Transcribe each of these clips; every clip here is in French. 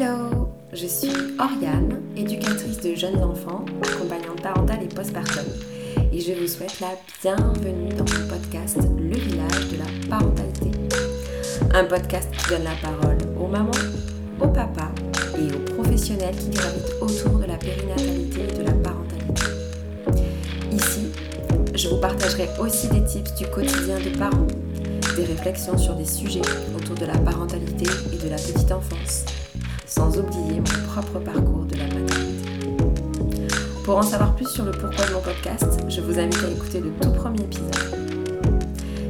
Hello, je suis Oriane, éducatrice de jeunes enfants, accompagnante parentale et postpartum, et je vous souhaite la bienvenue dans mon podcast Le village de la parentalité. Un podcast qui donne la parole aux mamans, aux papas et aux professionnels qui gravitent autour de la périnatalité et de la parentalité. Ici, je vous partagerai aussi des tips du quotidien de parents, des réflexions sur des sujets autour de la parentalité et de la petite enfance sans oublier mon propre parcours de la maternité. Pour en savoir plus sur le pourquoi de mon podcast, je vous invite à écouter le tout premier épisode.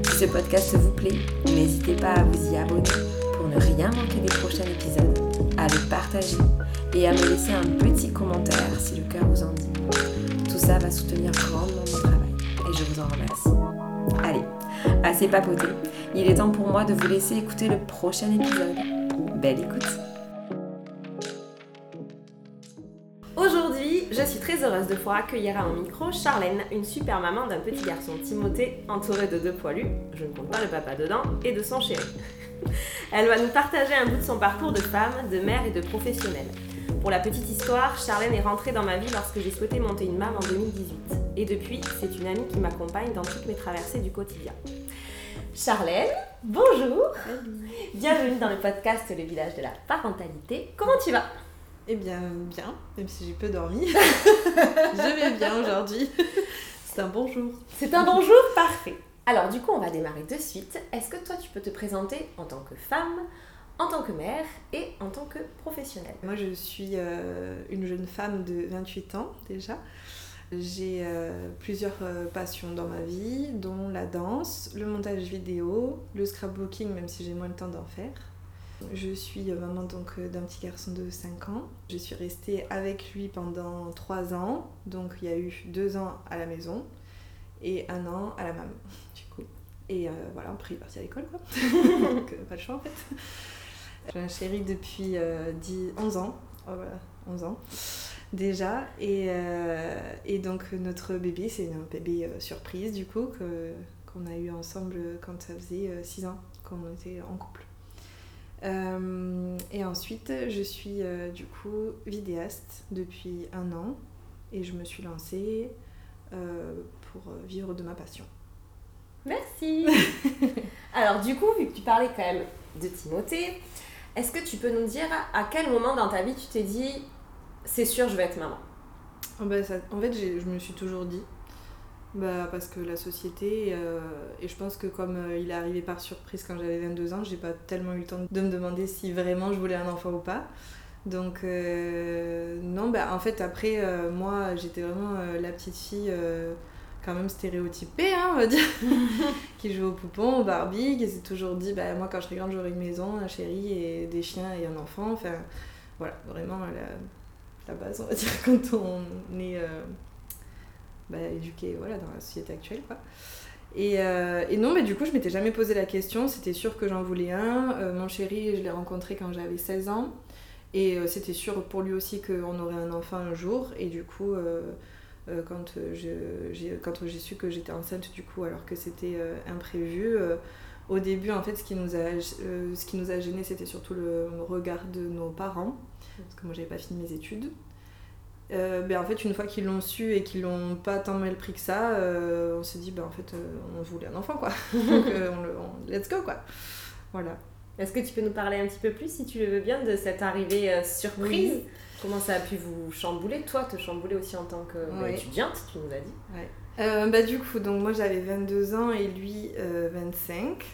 Si ce podcast vous plaît, n'hésitez pas à vous y abonner pour ne rien manquer des prochains épisodes, à le partager et à me laisser un petit commentaire si le cœur vous en dit. Tout ça va soutenir grandement mon travail et je vous en remercie. Allez, assez papoté, il est temps pour moi de vous laisser écouter le prochain épisode. Belle écoute très heureuse de pouvoir accueillir à mon micro Charlène, une super maman d'un petit garçon Timothée entouré de deux poilus, je ne compte pas le papa dedans, et de son chéri. Elle va nous partager un bout de son parcours de femme, de mère et de professionnelle. Pour la petite histoire, Charlène est rentrée dans ma vie lorsque j'ai souhaité monter une maman en 2018. Et depuis, c'est une amie qui m'accompagne dans toutes mes traversées du quotidien. Charlène, bonjour Bienvenue dans le podcast Le village de la parentalité. Comment tu vas? Eh bien, bien, même si j'ai peu dormi. je vais bien aujourd'hui. C'est un bonjour. C'est un bonjour parfait. Alors, du coup, on va démarrer de suite. Est-ce que toi, tu peux te présenter en tant que femme, en tant que mère et en tant que professionnelle? Moi, je suis euh, une jeune femme de 28 ans déjà. J'ai euh, plusieurs euh, passions dans ma vie, dont la danse, le montage vidéo, le scrapbooking, même si j'ai moins le temps d'en faire je suis euh, maman donc euh, d'un petit garçon de 5 ans. Je suis restée avec lui pendant 3 ans. Donc il y a eu 2 ans à la maison et un an à la maman du coup. Et euh, voilà, après il est parti à l'école quoi. donc pas le choix en fait. J'ai un chéri depuis 10, 11 ans. Oh, voilà, 11 ans déjà. Et, et donc notre bébé, c'est un bébé surprise du coup qu'on a eu ensemble quand ça faisait 6 ans qu'on était en couple. Euh, et ensuite, je suis euh, du coup vidéaste depuis un an et je me suis lancée euh, pour vivre de ma passion. Merci Alors du coup, vu que tu parlais quand même de Timothée, est-ce que tu peux nous dire à quel moment dans ta vie tu t'es dit c'est sûr je vais être maman? Oh, ben, En fait, je me suis toujours dit bah, parce que la société, euh, et je pense que comme euh, il est arrivé par surprise quand j'avais 22 ans, j'ai pas tellement eu le temps de me demander si vraiment je voulais un enfant ou pas. Donc, euh, non, bah, en fait, après, moi, j'étais vraiment la petite fille quand même stéréotypée, hein, on va dire, qui joue au poupon, au Barbie, qui s'est toujours dit, bah, moi, quand je serai grande, j'aurai une maison, un chéri, et des chiens et un enfant. Enfin, voilà, vraiment la, la base, on va dire, quand on est bah, voilà, dans la société actuelle. Quoi. Et, euh, et, non, mais du coup, je m'étais jamais posé la question. C'était sûr que j'en voulais un. Euh, mon chéri, je l'ai rencontré quand j'avais 16 ans. Et euh, c'était sûr pour lui aussi qu'on aurait un enfant un jour. Et du coup, quand j'ai quand j'ai su que j'étais enceinte, du coup, alors que c'était imprévu, au début, en fait, ce qui nous a, ce qui nous a gêné, c'était surtout le regard de nos parents. Parce que moi, j'avais pas fini mes études. Euh, ben en fait, une fois qu'ils l'ont su et qu'ils l'ont pas tant mal pris que ça, euh, on s'est dit, ben en fait, euh, on voulait un enfant, quoi. Donc, on, let's go, quoi. Voilà. Est-ce que tu peux nous parler un petit peu plus, si tu le veux bien, de cette arrivée surprise? Comment ça a pu vous chambouler Toi, te chambouler aussi en tant qu'étudiante, tu nous as dit? Ouais. bah, du coup, donc moi j'avais 22 ans et lui 25.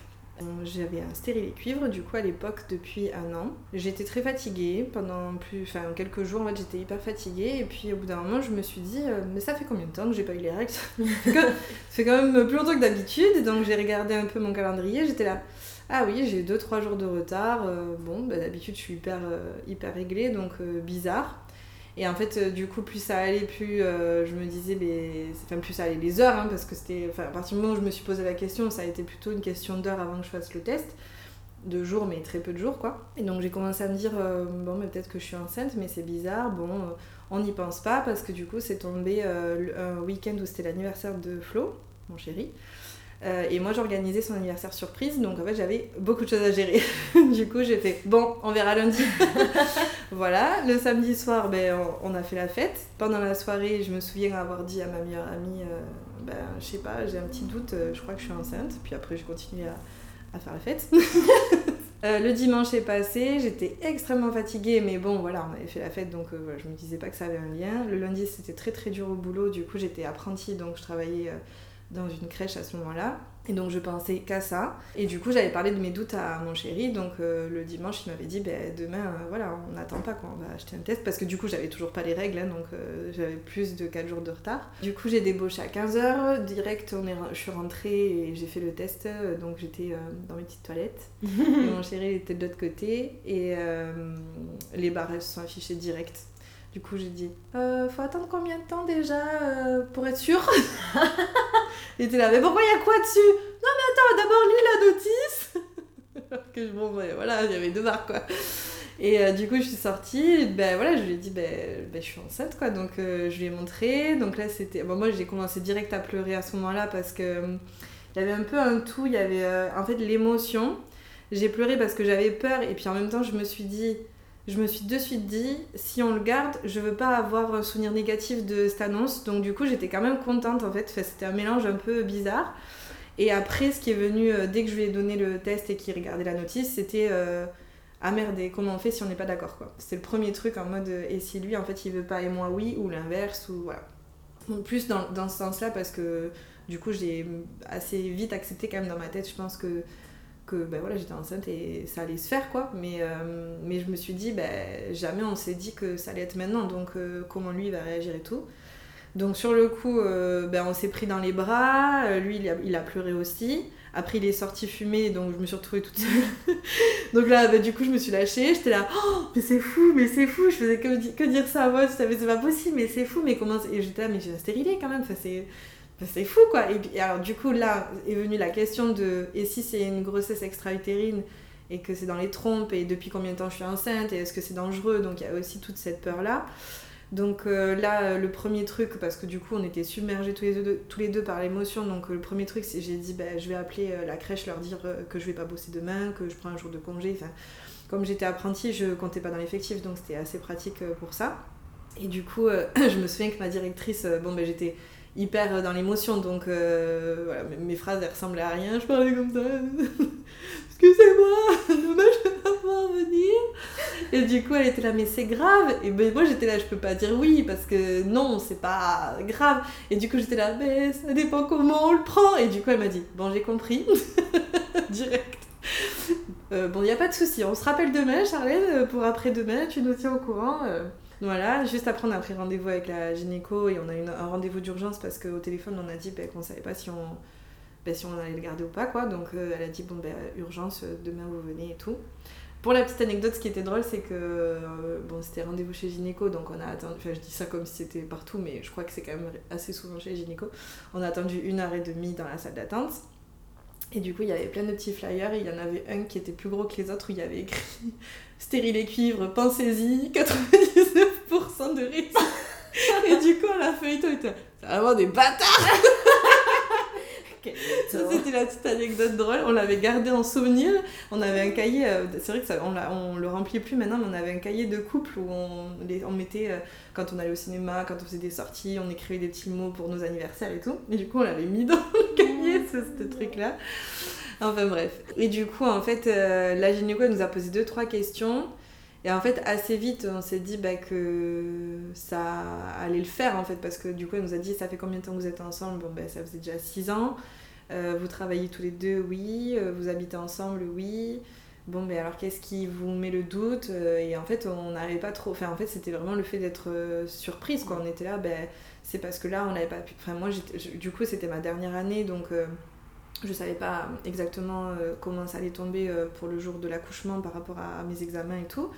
J'avais un stérilet cuivre du coup à l'époque depuis un an. J'étais très fatiguée pendant plus, enfin quelques jours. En fait j'étais hyper fatiguée. Et puis au bout d'un moment je me suis dit euh, mais ça fait combien de temps que j'ai pas eu les règles? Ça fait quand même plus longtemps que d'habitude. Donc j'ai regardé un peu mon calendrier. J'étais là ah oui j'ai 2-3 jours de retard. Euh, bon bah, d'habitude je suis hyper euh, hyper réglée. Donc bizarre et en fait, euh, du coup, plus ça allait, plus euh, je me disais, mais... enfin, plus ça allait les heures, hein, parce que c'était. Enfin, à partir du moment où je me suis posé la question, ça a été plutôt une question d'heures avant que je fasse le test. De jours, mais très peu de jours, quoi. Et donc, j'ai commencé à me dire, euh, bon, mais peut-être que je suis enceinte, mais c'est bizarre, bon, on n'y pense pas, parce que du coup, c'est tombé un week-end où c'était l'anniversaire de Flo, mon chéri. Euh, et moi, j'organisais son anniversaire surprise, donc en fait, j'avais beaucoup de choses à gérer. du coup, j'ai fait bon, on verra lundi. voilà, le samedi soir, ben, on, a fait la fête. Pendant la soirée, je me souviens avoir dit à ma meilleure amie, euh, ben, je sais pas, j'ai un petit doute, euh, je crois que je suis enceinte. Puis après, j'ai continué à, faire la fête. le dimanche est passé, j'étais extrêmement fatiguée, mais bon, voilà, on avait fait la fête, donc je me disais pas que ça avait un lien. Le lundi, c'était très très dur au boulot, du coup, j'étais apprentie, donc je travaillais dans une crèche à ce moment-là. Et donc je pensais qu'à ça. Et du coup j'avais parlé de mes doutes à mon chéri. Donc euh, le dimanche il m'avait dit ben, demain euh, voilà on n'attend pas quoi, on va acheter un test. Parce que du coup j'avais toujours pas les règles hein, donc euh, j'avais plus de 4 jours de retard. Du coup j'ai débauché à 15h. Direct on est, je suis rentrée et j'ai fait le test. Donc j'étais dans mes petites toilettes. et mon chéri était de l'autre côté. Et les barres se sont affichées direct. Du coup, j'ai dit euh, Faut attendre combien de temps déjà euh, pour être sûr? Il était là, mais pourquoi il y a quoi dessus? Non, mais attends, d'abord lis la notice que Bon, voilà, il y avait deux barres quoi. Et euh, du coup, je suis sortie, ben voilà, je lui ai dit, ben, ben je suis enceinte quoi. Donc, je lui ai montré. Donc là, c'était. Moi, j'ai commencé direct à pleurer à ce moment-là parce que il y avait un peu un tout. Il y avait en fait l'émotion. J'ai pleuré parce que j'avais peur et puis en même temps, je me suis dit je me suis de suite dit, si on le garde, je veux pas avoir un souvenir négatif de cette annonce. Donc du coup, j'étais quand même contente en fait. c'était un mélange un peu bizarre. Et après, ce qui est venu, euh, dès que je lui ai donné le test et qu'il regardait la notice, c'était euh, ah comment on fait si on n'est pas d'accord quoi? C'était le premier truc en mode et si lui en fait il veut pas et moi oui, ou l'inverse, ou voilà. Plus dans, dans ce sens-là parce que du coup j'ai assez vite accepté quand même dans ma tête, je pense que que ben voilà, j'étais enceinte et ça allait se faire quoi. Mais, euh, mais je me suis dit, ben, jamais on s'est dit que ça allait être maintenant, donc euh, comment lui il va réagir et tout. Donc sur le coup, euh, ben, on s'est pris dans les bras, lui il a, il a, pleuré aussi. Après il est sorti fumer, donc je me suis retrouvée toute seule. donc là, ben, du coup je me suis lâchée, j'étais là, oh, mais c'est fou, mais c'est fou, je faisais que, que dire ça à moi, je savais c'est pas possible, mais c'est fou, mais comment... Et j'étais là, mais j'ai stérilé quand même, enfin, c'est c'est fou quoi. Et, alors du coup là est venue la question de et si c'est une grossesse extra-utérine et que c'est dans les trompes et depuis combien de temps je suis enceinte et est-ce que c'est dangereux? Donc il y a aussi toute cette peur là. Donc euh, là le premier truc parce que du coup on était submergés tous les deux, tous les deux par l'émotion donc le premier truc c'est j'ai dit bah, je vais appeler euh, la crèche leur dire euh, que je vais pas bosser demain que je prends un jour de congé enfin comme j'étais apprentie je comptais pas dans l'effectif donc c'était assez pratique pour ça. Et du coup je me souviens que ma directrice bon ben j'étais hyper euh, dans l'émotion. Donc euh, voilà, mes phrases elles ressemblaient à rien. Je parlais comme ça. Excusez-moi, dommage je peux pas pouvoir venir. Et du coup, elle était là, mais c'est grave. Et ben, moi, j'étais là, je peux pas dire oui parce que non, c'est pas grave. Et du coup, j'étais là, mais ça dépend comment on le prend. Et du coup, elle m'a dit, bon, j'ai compris. Direct. Euh, bon, il n'y a pas de souci. On se rappelle demain, Charlène, pour après-demain, tu nous tiens au courant. Voilà, juste après on a pris rendez-vous avec la gynéco et on a eu un rendez-vous d'urgence parce qu'au téléphone on a dit ben, qu'on savait pas si on, ben, on allait le garder ou pas quoi. Donc euh, elle a dit bon ben urgence, euh, demain vous venez et tout. Pour la petite anecdote, ce qui était drôle, c'est que euh, bon, c'était rendez-vous chez gynéco, donc on a attendu. Enfin, je dis ça comme si c'était partout, mais je crois que c'est quand même assez souvent chez gynéco. On a attendu une heure et demie dans la salle d'attente. Et du coup, il y avait plein de petits flyers et il y en avait un qui était plus gros que les autres où il y avait écrit stérile et cuivre, pensez-y, 99% de risque. et du coup, la feuilleton était c'est vraiment des bâtards C'était la petite anecdote drôle. On l'avait gardé en souvenir. On avait un cahier, euh, c'est vrai que ça, on, on le remplit plus maintenant, mais on avait un cahier de couple où on, on mettait, euh, quand on allait au cinéma, quand on faisait des sorties, on écrivait des petits mots pour nos anniversaires et tout. Et du coup, on l'avait mis dans le cahier, ce, ce truc-là. Enfin bref. Et du coup, en fait, euh, la gynéco nous a posé deux, trois questions. Et en fait, assez vite, on s'est dit bah, que ça allait le faire, en fait, parce que du coup, elle nous a dit, ça fait combien de temps que vous êtes ensemble? Bon, ben, ça faisait déjà six ans. Euh, vous travaillez tous les deux, oui. Euh, vous habitez ensemble, oui. Bon, ben alors qu'est-ce qui vous met le doute? Et en fait, on n'arrivait pas trop. Enfin, en fait, c'était vraiment le fait d'être surprise, quoi. On était là, ben, c'est parce que là, on n'avait pas pu. Enfin, moi, du coup, c'était ma dernière année, donc je savais pas exactement euh, comment ça allait tomber euh, pour le jour de l'accouchement par rapport à, mes examens et tout.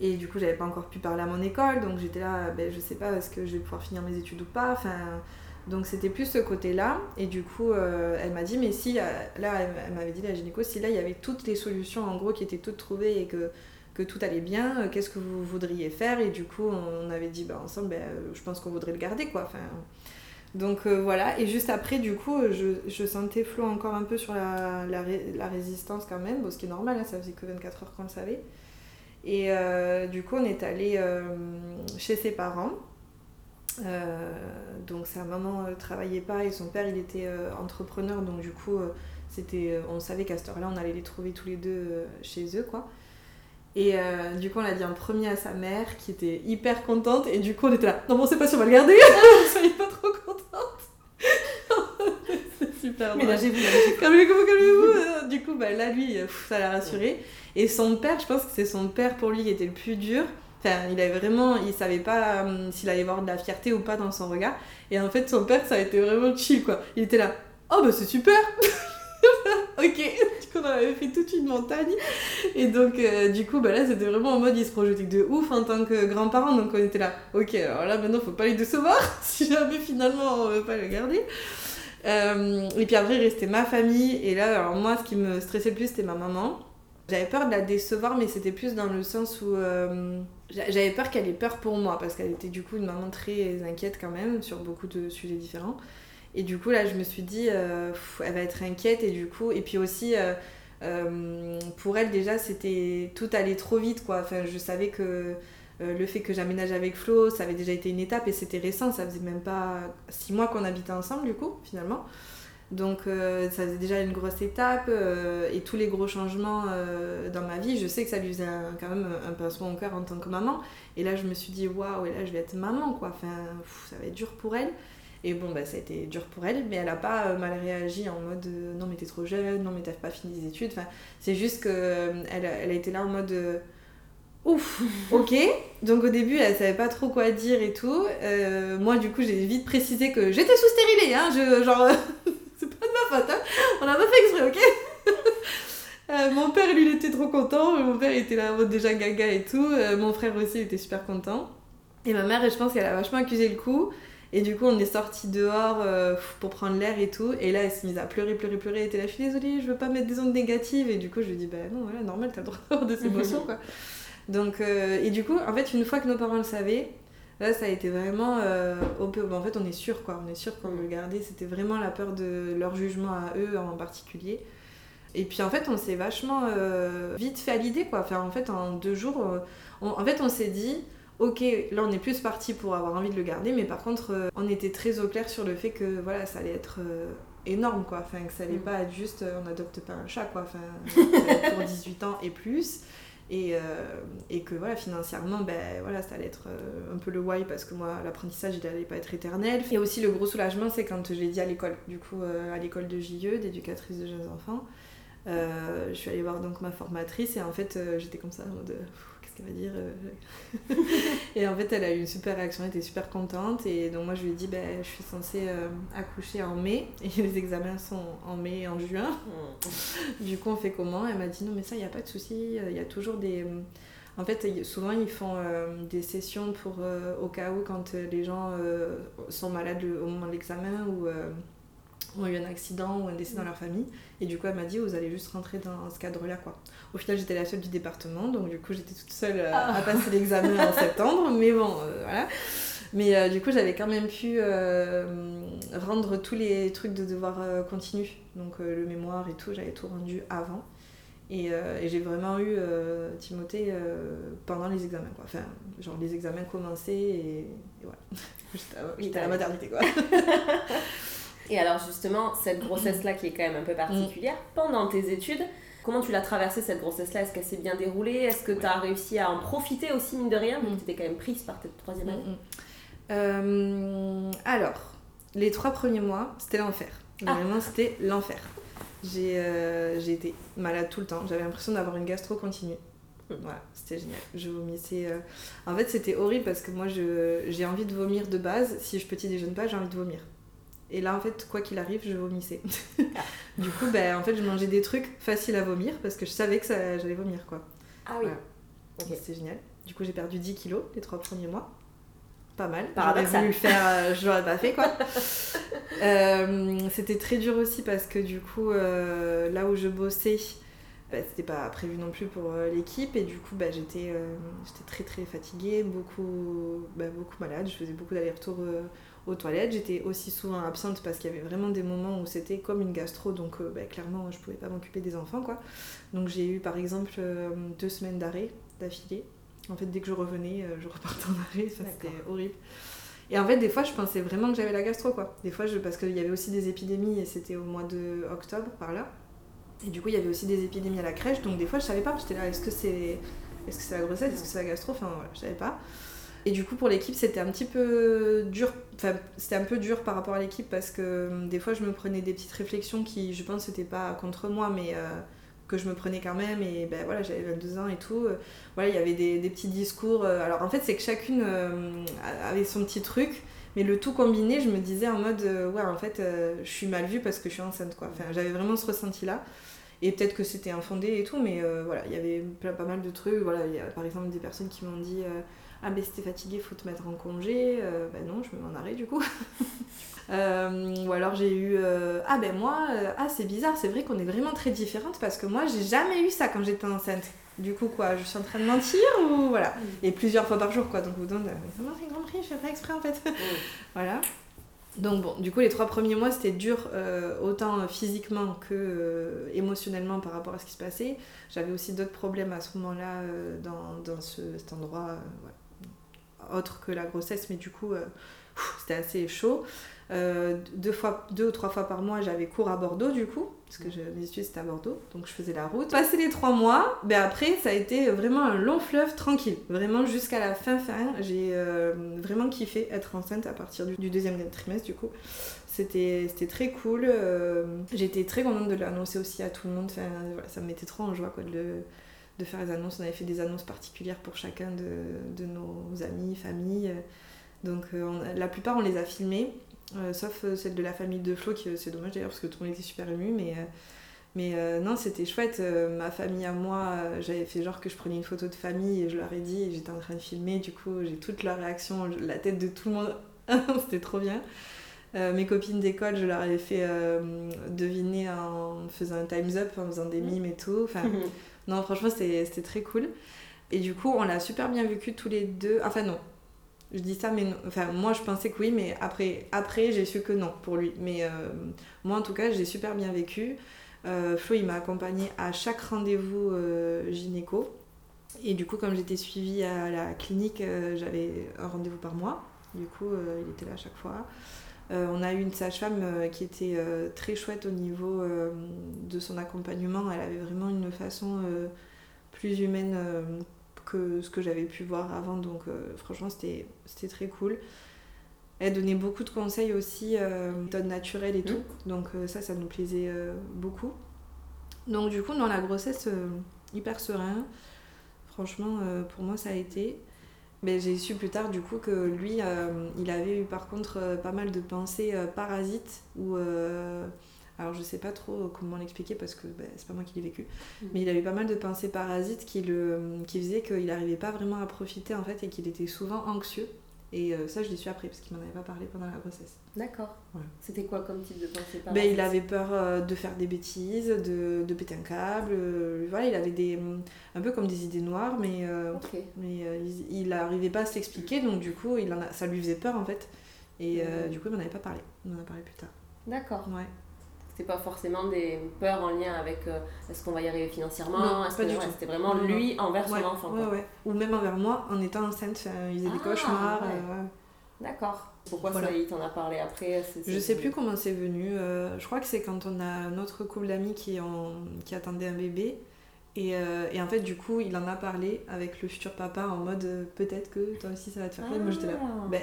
Et du coup, j'avais pas encore pu parler à mon école, donc j'étais là, ben, je sais pas, est-ce que je vais pouvoir finir mes études ou pas. Enfin, donc c'était plus ce côté-là. Et du coup, euh, elle m'a dit, mais si, là, elle, m'avait dit, la gynéco, si là, il y avait toutes les solutions, en gros, qui étaient toutes trouvées et que, que tout allait bien, qu'est-ce que vous voudriez faire? Et du coup, on avait dit, bah, ensemble, ben, je pense qu'on voudrait le garder, quoi. Enfin, Donc voilà, et juste après, du coup, je, je, sentais Flo encore un peu sur la, résistance quand même, bon, ce qui est normal, hein, ça faisait que 24 heures qu'on le savait. Et du coup, on est allé chez ses parents. donc sa maman ne travaillait pas et son père il était entrepreneur donc du coup c'était on savait qu'à cette heure là on allait les trouver tous les deux chez eux quoi et euh, du coup, on l'a dit en premier à sa mère qui était hyper contente. Et du coup, on était là. Non, bon, c'est pas si on va le garder. Soyez pas trop contente. c'est super Ménagez-vous, Calmez-vous, calmez-vous. du coup, bah, là, lui, ça l'a rassuré. Et son père, je pense que c'est son père pour lui qui était le plus dur. Enfin, il avait vraiment, il savait pas s'il allait voir de la fierté ou pas dans son regard. Et en fait, son père, ça a été vraiment chill, quoi. Il était là. Oh, bah c'est super ok, du coup on avait fait toute une montagne. Et donc euh, du coup bah là c'était vraiment en mode il se projetait de ouf en tant que grand-parent. Donc on était là, ok alors là maintenant faut pas les décevoir si jamais finalement on veut pas le garder. Euh, et puis après il restait ma famille. Et là alors moi ce qui me stressait le plus c'était ma maman. J'avais peur de la décevoir mais c'était plus dans le sens où... Euh, j'avais peur qu'elle ait peur pour moi parce qu'elle était du coup une maman très inquiète quand même sur beaucoup de sujets différents. Et du coup, là, je me suis dit, euh, elle va être inquiète. Et du coup, et puis aussi, euh, euh, pour elle, déjà, c'était tout allait trop vite, quoi. Enfin, je savais que le fait que j'aménage avec Flo, ça avait déjà été une étape et c'était récent. Ça faisait même pas six mois qu'on habitait ensemble, du coup, finalement. Donc, ça faisait déjà une grosse étape. et tous les gros changements dans ma vie, je sais que ça lui faisait quand même un pincement au cœur en tant que maman. Et là, je me suis dit, waouh, et là, je vais être maman, quoi. Enfin, ça va être dur pour elle. Et bon, bah, ça a été dur pour elle, mais elle a pas euh, mal réagi en mode euh, non, mais t'es trop jeune, non, mais t'as pas fini des études. Enfin, c'est juste qu'elle euh, elle a été là en mode ouf, ok. Donc au début, elle savait pas trop quoi dire et tout. moi, du coup, j'ai vite précisé que j'étais sous stérilée, hein, je, genre, c'est pas de ma faute, hein. on a pas fait exprès, ok? mon père, lui, il était trop content. Mon père, il était là en mode déjà gaga et tout. mon frère aussi, il était super content. Et ma mère, je pense qu'elle a vachement accusé le coup. Et du coup, on est sorti dehors euh, pour prendre l'air et tout. Et là, elle s'est mise à pleurer, pleurer, pleurer. Elle était là, je suis désolée, je veux pas mettre des ondes négatives. Et du coup, je lui dis, bah non, voilà, normal, t'as le droit d'avoir des émotions, quoi. Donc, euh, et du coup, en fait, une fois que nos parents le savaient, là, ça a été vraiment. Euh, en fait, on est sûr, quoi. On est sûr qu'on le gardait. C'était vraiment la peur de leur jugement à eux en particulier. Et puis en fait, on s'est vachement vite fait à l'idée, quoi. Enfin, en fait, en deux jours, en fait, on s'est dit, ok, là on est plus parti pour avoir envie de le garder, mais par contre, euh, on était très au clair sur le fait que voilà, ça allait être euh, énorme, quoi. Enfin, que ça allait mm. pas être juste, euh, on n'adopte pas un chat, quoi. Enfin, pour 18 ans et plus. Et, et, que voilà, financièrement, ben, voilà, ça allait être un peu le why parce que moi, l'apprentissage, il allait pas être éternel. Et aussi, le gros soulagement, c'est quand je l'ai dit à l'école, du coup, à l'école de JE, d'éducatrice de jeunes enfants. je suis allée voir donc ma formatrice et en fait, j'étais comme ça en mode va dire. Euh, et en fait, elle a eu une super réaction, elle était super contente. Et donc, moi, je lui ai dit, ben, je suis censée euh, accoucher en mai. Et les examens sont en mai et en juin. Hmm. du coup, on fait comment? Elle m'a dit, non, mais ça, il n'y a pas de souci. Il y a toujours des. En fait, souvent, ils font euh, des sessions pour, au cas où, quand les gens sont malades au moment de l'examen ou ont eu un accident ou un décès dans leur famille. Et du coup, elle m'a dit, vous allez juste rentrer dans ce cadre-là, quoi. Au final, j'étais la seule du département, donc du coup, j'étais toute seule euh, à, ah. passer l'examen en septembre, mais bon, euh, voilà. Mais euh, du coup, j'avais quand même pu rendre tous les trucs de devoir continu, donc le mémoire et tout, j'avais tout rendu avant. Et, et j'ai vraiment eu Timothée pendant les examens, quoi. Enfin, genre les examens commençaient et, et voilà. J'étais à la maternité, quoi. Et alors justement, cette grossesse-là qui est quand même un peu particulière, pendant tes études, comment tu l'as traversée cette grossesse-là? Est-ce qu'elle s'est bien déroulée? Est-ce que tu as réussi à en profiter aussi, mine de rien, vu que tu étais quand même prise par ta troisième année? Euh, Alors, les trois premiers mois, c'était l'enfer. Ah. Vraiment, c'était l'enfer. Euh, j'ai été malade tout le temps. J'avais l'impression d'avoir une gastro continue. Voilà, c'était génial. Je vomissais. Euh, en fait, c'était horrible parce que moi, j'ai envie de vomir de base. Si je petit déjeune pas, j'ai envie de vomir. Et là, en fait, quoi qu'il arrive, je vomissais. Ah. du coup, ben, en fait, je mangeais des trucs faciles à vomir parce que je savais que j'allais vomir, quoi. Ah oui. C'était génial. Du coup, j'ai perdu 10 kilos les trois premiers mois. Pas mal. J'aurais voulu le faire, euh, je l'aurais pas fait, quoi. Euh, c'était très dur aussi parce que du coup, euh, là où je bossais, bah, c'était pas prévu non plus pour l'équipe et du coup bah, j'étais j'étais très très fatiguée beaucoup bah, beaucoup malade je faisais beaucoup d'allers-retours aux toilettes. J'étais aussi souvent absente parce qu'il y avait vraiment des moments où c'était comme une gastro, donc euh, bah, clairement je pouvais pas m'occuper des enfants quoi. Donc j'ai eu par exemple euh, deux semaines d'arrêt d'affilée. En fait dès que je revenais, euh, je repartais en arrêt, ça c'était horrible. Et en fait des fois je pensais vraiment que j'avais la gastro quoi. Des fois je, parce qu'il y avait aussi des épidémies et c'était au mois de octobre par là. Et du coup il y avait aussi des épidémies à la crèche, donc des fois je savais pas, j'étais là est-ce que c'est est-ce que c'est la grossesse, est-ce que c'est la gastro, enfin voilà, je savais pas. Et du coup, pour l'équipe, c'était un petit peu dur. Enfin, c'était un peu dur par rapport à l'équipe parce que hum, des fois, je me prenais des petites réflexions qui, je pense, c'était pas contre moi, mais euh, que je me prenais quand même. Et ben voilà, j'avais 22 ans et tout. voilà, il y avait des, petits discours. Euh, alors en fait, c'est que chacune euh, avait son petit truc. Mais le tout combiné, je me disais en mode, ouais, en fait, je suis mal vue parce que je suis enceinte, quoi. Enfin, j'avais vraiment ce ressenti-là. Et peut-être que c'était infondé et tout, mais voilà, il y avait pas mal de trucs. Voilà, il y a par exemple des personnes qui m'ont dit ah ben c'était fatigué, faut te mettre en congé. Euh, ben non, je me mets en arrêt du coup. Euh, ou alors j'ai eu euh, ah ben moi ah c'est bizarre, c'est vrai qu'on est vraiment très différentes parce que moi j'ai jamais eu ça quand j'étais enceinte. Du coup quoi, je suis en train de mentir ou voilà. Et plusieurs fois par jour quoi. Donc vous donne mais ça grand prix, je fais pas exprès en fait. voilà. Donc bon, du coup les trois premiers mois c'était dur autant physiquement que émotionnellement par rapport à ce qui se passait. J'avais aussi d'autres problèmes à ce moment-là dans, dans ce, cet endroit. Voilà autre que la grossesse, mais du coup, euh, c'était assez chaud. Euh, deux, fois, deux ou trois fois par mois, j'avais cours à Bordeaux, du coup, parce que mes études c'était à Bordeaux, donc je faisais la route. Passé les trois mois, ben après, ça a été vraiment un long fleuve tranquille. Vraiment jusqu'à la fin, fin, j'ai euh, vraiment kiffé être enceinte à partir du, deuxième trimestre, du coup. C'était très cool. J'étais très contente de l'annoncer aussi à tout le monde. Ça me mettait trop en joie quoi, de le de faire les annonces. On avait fait des annonces particulières pour chacun de, nos amis, familles. Donc euh, la plupart, on les a filmées, euh, sauf euh, celle de la famille de Flo, qui c'est dommage d'ailleurs parce que tout le monde était super ému, mais... mais non, c'était chouette. ma famille à moi, j'avais fait genre que je prenais une photo de famille et je leur ai dit, et j'étais en train de filmer. Du coup, j'ai toute leur réaction, la tête de tout le monde. c'était trop bien. mes copines d'école, je leur avais fait deviner en faisant un time's up, en faisant des mimes et tout. Enfin, Non, franchement, c'était très cool. Et du coup, on l'a super bien vécu tous les deux. Enfin, non. Je dis ça, mais enfin, moi, je pensais que oui, mais après, après j'ai su que non pour lui. Mais euh, moi, en tout cas, j'ai super bien vécu. Euh, Flo, il m'a accompagné à chaque rendez-vous euh, gynéco. Et du coup, comme j'étais suivie à la clinique, j'avais un rendez-vous par mois. Du coup, il était là à chaque fois. Euh, on a eu une sage-femme euh, qui était euh, très chouette au niveau de son accompagnement. Elle avait vraiment une façon plus humaine que ce que j'avais pu voir avant. Donc franchement, c'était très cool. Elle donnait beaucoup de conseils aussi, méthode naturelle et tout. Donc ça, ça nous plaisait beaucoup. Donc du coup, dans la grossesse, hyper serein. Franchement, pour moi, ça a été. Mais j'ai su plus tard du coup que lui, euh, il avait eu par contre euh, pas mal de pensées euh, parasites ou alors je sais pas trop comment l'expliquer parce que bah, c'est pas moi qui l'ai vécu, mm. mais il avait pas mal de pensées parasites qui, le, qui faisaient qu'il n'arrivait pas vraiment à profiter en fait et qu'il était souvent anxieux. Et euh, ça, je l'ai su après, parce qu'il m'en avait pas parlé pendant la grossesse. D'accord. C'était quoi comme type de pensée ben, Il avait peur euh, de faire des bêtises, de, de péter un câble. Euh, voilà, il avait des, un peu comme des idées noires, mais, mais il n'arrivait pas à s'expliquer, donc du coup, il en a, ça lui faisait peur en fait. Et du coup, il m'en avait pas parlé. On en a parlé plus tard. D'accord. Ouais pas forcément des peurs en lien avec euh, est-ce qu'on va y arriver financièrement C'était vraiment lui envers son enfant. Ou même envers moi en étant enceinte, il faisait des ah, cauchemars. Euh, D'accord. Pourquoi ça, il t'en a parlé après Je sais plus comment c'est venu. Euh, je crois que c'est quand on a notre couple d'amis qui, qui attendait un bébé. Et, et, en fait, du coup, il en a parlé avec le futur papa en mode peut-être que toi aussi ça va te faire Moi j'étais là. Ah. Ben,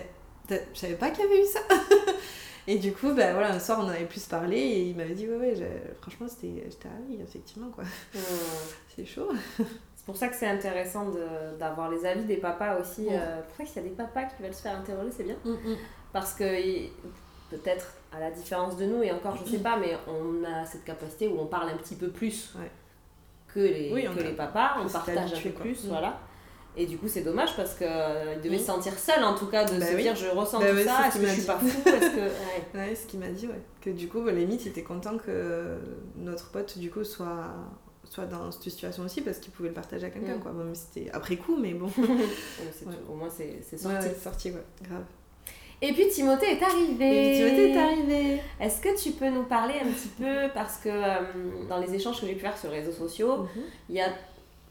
je savais pas qu'il y avait eu ça. Et du coup, bah, voilà, un soir, on en avait plus parlé et il m'avait dit, ouais, ouais, franchement, c'était, j'étais, ah oui, effectivement, quoi. Hmm. c'est chaud. C'est pour ça que c'est intéressant de, d'avoir les avis des papas aussi. Ouais. Euh, pour qu'il y a des papas qui veulent se faire interroger, c'est bien. Mm, mm. Parce que peut-être, à la différence de nous, et encore, je sais pas, mais on a cette capacité où on parle un petit peu plus que, les, que les papas, on partage un peu plus, voilà. Et du coup, c'est dommage parce qu'il euh, devait se sentir seul en tout cas, de bah se dire je ressens bah tout ça, est-ce que je suis pas fou est-ce que... Ouais. ce qu'il m'a dit, ouais. Que du coup, limite, il était content que notre pote, du coup, soit, soit dans cette situation aussi parce qu'il pouvait le partager à quelqu'un, mm. quoi. Bon, c'était après coup, mais bon. Au moins, c'est sorti. sorti, ouais, grave. Et puis Timothée est arrivé. Et Timothée est arrivé. Est-ce que tu peux nous parler un petit peu, parce que euh, dans les échanges que j'ai pu faire sur les réseaux sociaux, Mhm. il y a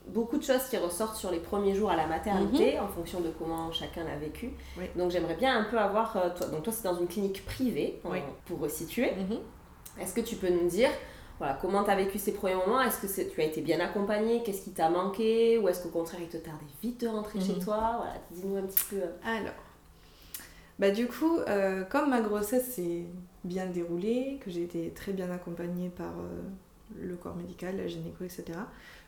beaucoup de choses qui ressortent sur les premiers jours à la maternité en fonction de comment chacun l'a vécu. Oui. Donc j'aimerais bien un peu avoir, euh, toi, donc toi c'est dans une clinique privée, Oui. pour resituer. Mhm. Est-ce que tu peux nous dire voilà, comment tu as vécu ces premiers moments? Est-ce que tu as été bien accompagnée? Qu'est-ce qui t'a manqué? Ou est-ce qu'au contraire il te tardait vite de rentrer chez Mhm. toi? Voilà, dis-nous un petit peu. euh, Alors, bah du coup, euh, comme ma grossesse s'est bien déroulée, que j'ai été très bien accompagnée par euh, le corps médical, la gynéco, etc.,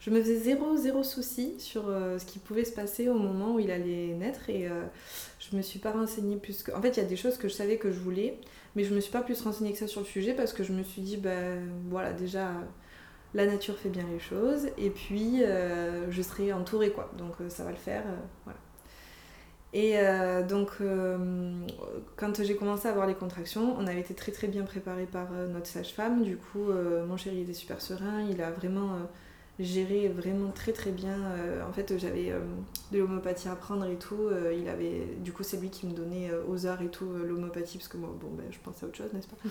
je me faisais zéro, zéro souci sur euh, ce qui pouvait se passer au moment où il allait naître et euh, je me suis pas renseignée plus que... En fait, il y a des choses que je savais que je voulais, mais je me suis pas plus renseignée que ça sur le sujet parce que je me suis dit, ben voilà, déjà... La nature fait bien les choses et puis euh, je serai entourée quoi, donc euh, ça va le faire, voilà. Et donc, quand j'ai commencé à avoir les contractions, on avait été très très bien préparé par notre sage-femme. Du coup, mon chéri était super serein. Il a vraiment géré vraiment très très bien. Euh, en fait, j'avais euh, de l'homéopathie à prendre et tout. Euh, il avait, du coup, c'est lui qui me donnait aux heures et tout l'homéopathie parce que moi, bon, ben, je pensais à autre chose, n'est-ce pas?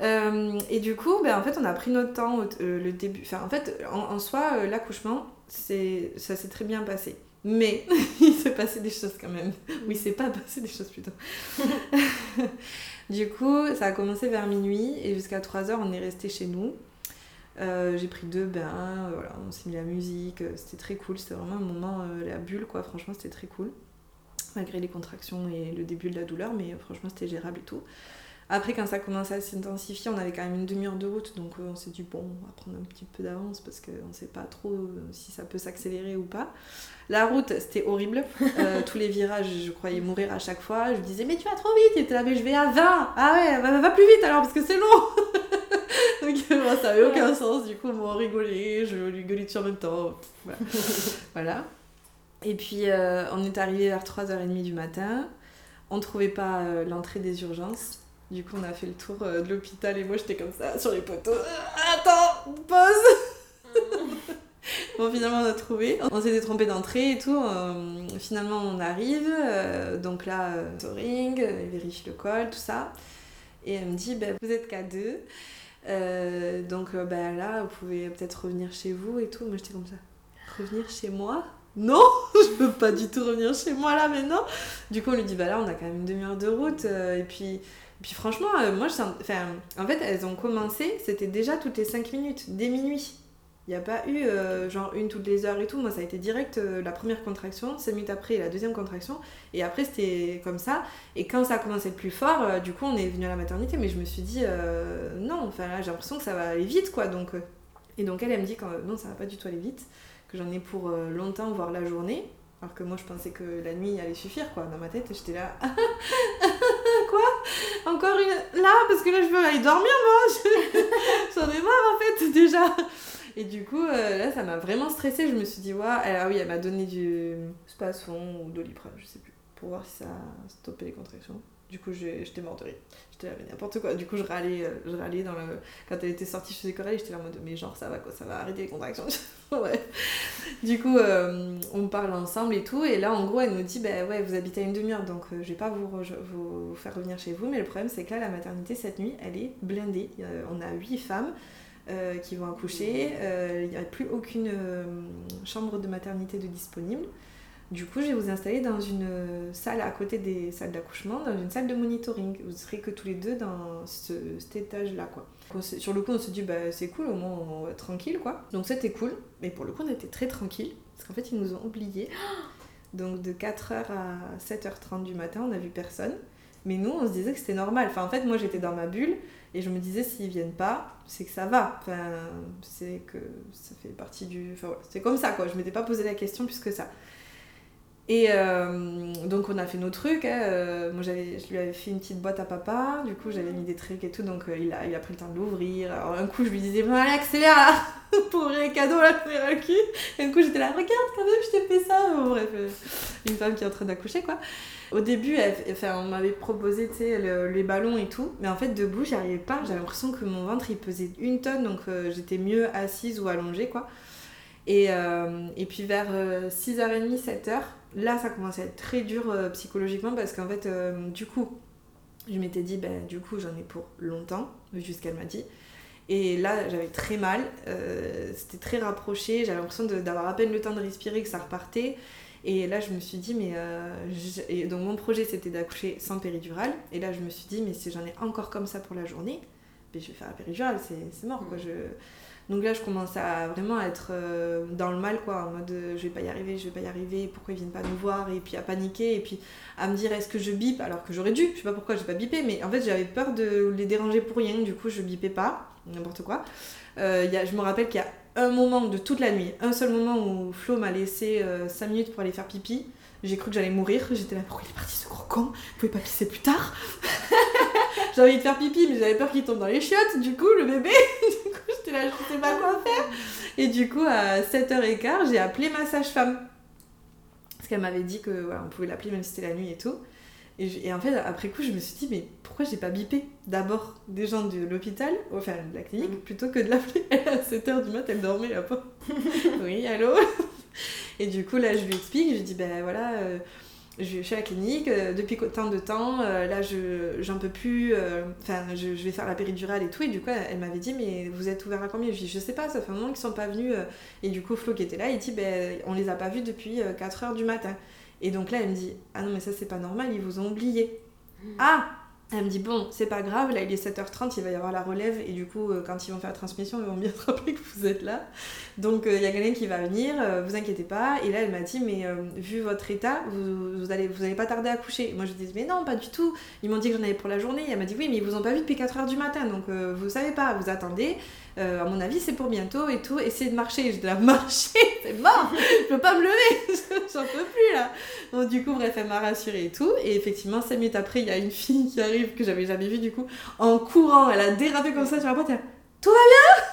Euh, et du coup, ben, en fait, on a pris notre temps euh, le début. Enfin, en fait, en, en soi, euh, l'accouchement, c'est, ça s'est très bien passé. Mais il s'est passé des choses quand même. Oui, c'est pas passé des choses plutôt. du coup, ça a commencé vers minuit et jusqu'à 3h, on est resté chez nous. Euh, j'ai pris deux bains, euh, voilà, on s'est mis la musique, euh, c'était très cool, c'était vraiment un moment, la bulle quoi, franchement c'était très cool. Malgré les contractions et le début de la douleur, mais franchement c'était gérable et tout. Après, quand ça commençait à s'intensifier, on avait quand même une demi-heure de route, donc euh, on s'est dit, bon, on va prendre un petit peu d'avance parce qu'on ne sait pas trop euh, si ça peut s'accélérer ou pas. La route, c'était horrible. Euh, tous les virages, je croyais mourir à chaque fois. Je me disais, mais tu vas trop vite. Et t'es là, mais je vais à 20. Ah ouais, va plus vite alors parce que c'est long. Donc bon, ça avait aucun sens. Du coup, on rigolait, je lui gueulais dessus en même temps. Voilà. voilà. Et puis, euh, on est arrivé vers 3h30 du matin. On trouvait pas euh, l'entrée des urgences. Du coup, on a fait le tour euh, de l'hôpital et moi, j'étais comme ça sur les poteaux. Euh, attends, pause Bon, finalement, on a trouvé. On s'était trompé d'entrée et tout. Euh, finalement, on arrive. euh, donc là, euh, touring, euh, il vérifie le col, tout ça. Et elle me dit, ben, vous êtes qu'à deux. Donc ben, là, vous pouvez peut-être revenir chez vous et tout. Moi, j'étais comme ça. Revenir chez moi? Non, je peux pas du tout revenir chez moi là maintenant. Du coup, on lui dit, bah là, on a quand même une demi-heure de route. et puis, puis franchement, euh, moi, je sens... enfin, en fait, elles ont commencé, c'était déjà toutes les 5 minutes, dès minuit. Il n'y a pas eu euh, genre une toutes les heures et tout. Moi, ça a été direct euh, la première contraction, 5 minutes après la deuxième contraction. Et après, c'était comme ça. Et quand ça a commencé être plus fort, du coup, on est venu à la maternité. Mais je me suis dit, non, enfin là, j'ai l'impression que ça va aller vite, quoi. Donc, Et donc, elle, elle me dit que non, ça va pas du tout aller vite. Que j'en ai pour longtemps, voire la journée. Alors que moi, je pensais que la nuit allait suffire, quoi. Dans ma tête, j'étais là. Quoi? Encore une. Là Parce que là, je veux aller dormir, moi J'en ai marre, en fait, déjà et du coup, euh, là, ça m'a vraiment stressée. Je me suis dit, ouais, ah oui, elle m'a donné du Spasson ou Doliprane, je sais plus, pour voir si ça stoppait les contractions. Du coup, j'étais morte de rire. J'étais là, n'importe quoi. Du coup, je râlais, euh, je dans le... quand elle était sortie chez les Coréens, j'étais là en mode, mais genre, ça va quoi, ça va arrêter les contractions. ouais. Du coup, euh, on parle ensemble et tout. Et là, en gros, elle nous dit, bah ouais, vous habitez à une demi-heure, donc euh, je vais pas vous, faire revenir chez vous. Mais le problème, c'est que là, la maternité, cette nuit, elle est blindée. On a huit femmes. euh, qui vont accoucher, il n'y a plus aucune chambre de maternité de disponible. Du coup, je vais vous installer dans une euh, salle à côté des salles d'accouchement, dans une salle de monitoring. Vous serez que tous les deux dans ce, cet étage-là, quoi. Sur le coup, on se dit, bah, c'est cool, au moins on va être tranquille, quoi. Donc c'était cool, mais pour le coup, on était très tranquille, parce qu'en fait, ils nous ont oubliés. Donc de 4h à 7h30 du matin, on n'a vu personne. Mais nous, on se disait que c'était normal. Enfin, en fait, moi, j'étais dans ma bulle, et je me disais, s'ils viennent pas, c'est que ça va. Enfin, c'est que ça fait partie du... Enfin, c'est comme ça, quoi. Je m'étais pas posé la question plus que ça. Et euh, donc on a fait nos trucs. hein, euh, moi j'avais, je lui avais fait une petite boîte à papa. Du coup j'avais mis des trucs et tout. Donc euh, il, a, il a pris le temps de l'ouvrir. Alors un coup je lui disais bon allez accélère là pour ouvrir là pour cul. Et un coup j'étais là regarde quand même je t'ai fait ça. Bon, bref une femme qui est en train d'accoucher quoi. Au début enfin, on m'avait proposé tu sais le- les ballons et tout. Mais en fait debout j'y arrivais pas. J'avais l'impression que mon ventre il pesait une tonne donc j'étais mieux assise ou allongée quoi. Et, et puis vers 6h30, 7h, là ça commençait à être très dur psychologiquement parce qu'en fait, du coup, je m'étais dit, ben, du coup, j'en ai pour longtemps, jusqu'elle m'a dit. Et là, j'avais très mal, euh, c'était très rapproché, j'avais l'impression d'avoir à peine le temps de respirer, que ça repartait. Et là, je me suis dit, mais. Euh, et donc, mon projet, c'était d'accoucher sans péridurale. Et là, je me suis dit, mais si j'en ai encore comme ça pour la journée, ben, je vais faire la péridurale, c'est mort, quoi. Mm. Je... Donc là, je commence à vraiment être euh, dans le mal, quoi, en mode je vais pas y arriver, je vais pas y arriver, pourquoi ils viennent pas nous voir, et puis à paniquer, et puis à me dire est-ce que je bip alors que j'aurais dû, je sais pas pourquoi j'ai pas bipé, mais en fait j'avais peur de les déranger pour rien, du coup je bipais pas, n'importe quoi. Euh, y a, je me rappelle qu'il y a un moment de toute la nuit, un seul moment où Flo m'a laissé 5 euh, minutes pour aller faire pipi. J'ai cru que j'allais mourir. J'étais là, pourquoi il est parti ce gros con Vous pouvez pas pisser plus tard? J'avais envie de faire pipi, mais j'avais peur qu'il tombe dans les chiottes. Du coup, le bébé, du coup, j'étais là, je sais pas quoi faire. Et du coup, à 7h15, j'ai appelé ma sage-femme. Parce qu'elle m'avait dit que voilà, on pouvait l'appeler même si c'était la nuit et tout. Et, en fait, après coup, je me suis dit, mais pourquoi j'ai pas bipé d'abord des gens de l'hôpital, enfin de la clinique, mm. plutôt que de l'appeler à 7h du mat, elle dormait là-bas. oui, allô? Et du coup, là, je lui explique, je lui dis, ben voilà, euh, je suis à la clinique euh, depuis tant de temps, euh, là, je j'en peux plus, enfin, je, vais faire la péridurale et tout. Et du coup, elle, m'avait dit, mais vous êtes ouvert à combien? Je dis, je sais pas, ça fait un moment qu'ils sont pas venus. et du coup, Flo qui était là, il dit, ben on les a pas vus depuis 4h du matin. Et donc là, elle me dit Ah non, mais ça, c'est pas normal, ils vous ont oublié. Hmm. Ah elle me dit bon, c'est pas grave, là il est 7h30, il va y avoir la relève et du coup euh, quand ils vont faire la transmission, ils vont bien se rappeler que vous êtes là. Donc euh, il y a quelqu'un qui va venir, euh, vous inquiétez pas. Et là elle m'a dit mais vu votre état, vous, vous, allez, vous allez pas tarder à coucher. moi je dis mais non, pas du tout. Ils m'ont dit que j'en avais pour la journée. elle m'a dit oui mais ils vous ont pas vu depuis 4h du matin, donc vous savez pas, vous attendez. À mon avis c'est pour bientôt et tout. Essayez de marcher. Je dis marcher, c'est mort, je peux pas me lever, j'en peux plus là. Donc du coup bref elle m'a rassurée et tout. Et effectivement 5 minutes après il y a une fille qui arrive que j'avais jamais vu du coup, en courant, elle a dérapé comme ça sur la porte, elle Tout va bien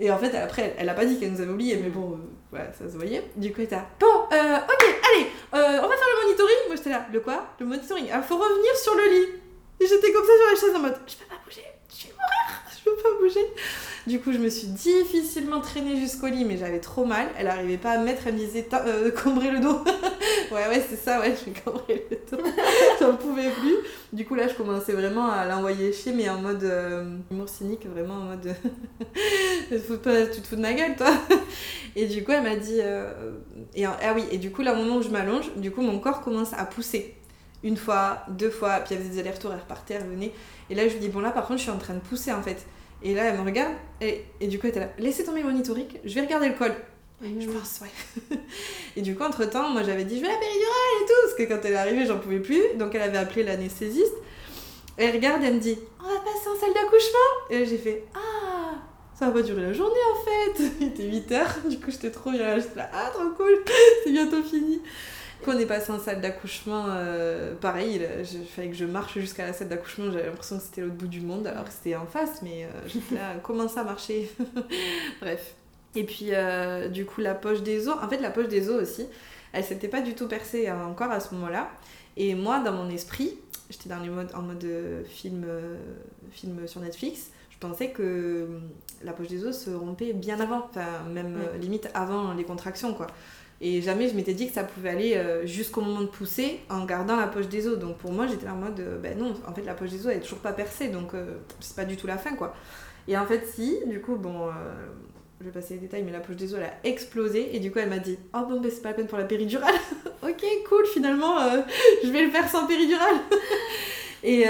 Et en fait, après, elle, a pas dit qu'elle nous avait oublié, mais bon, voilà, euh, ça se voyait. Du coup, elle était bon, euh, ok, allez, euh, on va faire le monitoring. Moi, j'étais là, le quoi? Le monitoring. Il ah, faut revenir sur le lit. Et j'étais comme ça sur la chaise en mode, je peux pas bouger, je vais mourir, pas bouger. Du coup, je me suis difficilement traînée jusqu'au lit, mais j'avais trop mal. Elle arrivait pas à me mettre, elle me disait euh, le dos. ouais, ouais, c'est ça, ouais, je vais cambrer le dos. J'en pouvais plus. Du coup, là, je commençais vraiment à l'envoyer chier, mais en mode euh, humour cynique, vraiment en mode tu, te fous de ma gueule, toi. et du coup, elle m'a dit. Euh, et, ah oui, et du coup, là, au moment où je m'allonge, du coup, mon corps commence à pousser. Une fois, deux fois, puis elle faisait des allers-retours, elle repartait, elle revenait. Et là, je lui dis, bon, là, par contre, je suis en train de pousser en fait. Et là, elle me regarde, et, et du coup, elle était là, laissez tomber le monitorique, je vais regarder le col. je pense, ouais. et du coup, entre-temps, moi, j'avais dit, je vais la péridurale et tout, parce que quand elle est arrivée, j'en pouvais plus. Donc, elle avait appelé l'anesthésiste. Elle regarde, elle me dit, on va passer en salle d'accouchement. Et j'ai fait, ah, ça va pas durer la journée, en fait. Il était 8h, du coup, j'étais trop bien. J'étais là, ah, trop cool, c'est bientôt fini. Quand on est passé en salle d'accouchement, euh, pareil, il fallait que je marche jusqu'à la salle d'accouchement, j'avais l'impression que c'était l'autre bout du monde, alors que c'était en face, mais euh, là, comment ça marcher Bref. Et puis, euh, du coup, la poche des os, en fait, la poche des os aussi, elle s'était pas du tout percée encore à ce moment-là. Et moi, dans mon esprit, j'étais dans les modes, en mode film, film sur Netflix, je pensais que la poche des os se rompait bien avant, enfin, même limite avant les contractions, quoi. Et jamais je m'étais dit que ça pouvait aller euh, jusqu'au moment de pousser en gardant la poche des os. Donc pour moi, j'étais en mode, euh, ben non, en fait, la poche des os, elle est toujours pas percée, donc euh, c'est pas du tout la fin, quoi. Et en fait, si, du coup, bon, je vais passer les détails, mais la poche des os, elle a explosé, et du coup, elle m'a dit, oh bon, ben c'est pas la peine pour la péridurale. ok, cool, finalement, je vais le faire sans péridurale. et,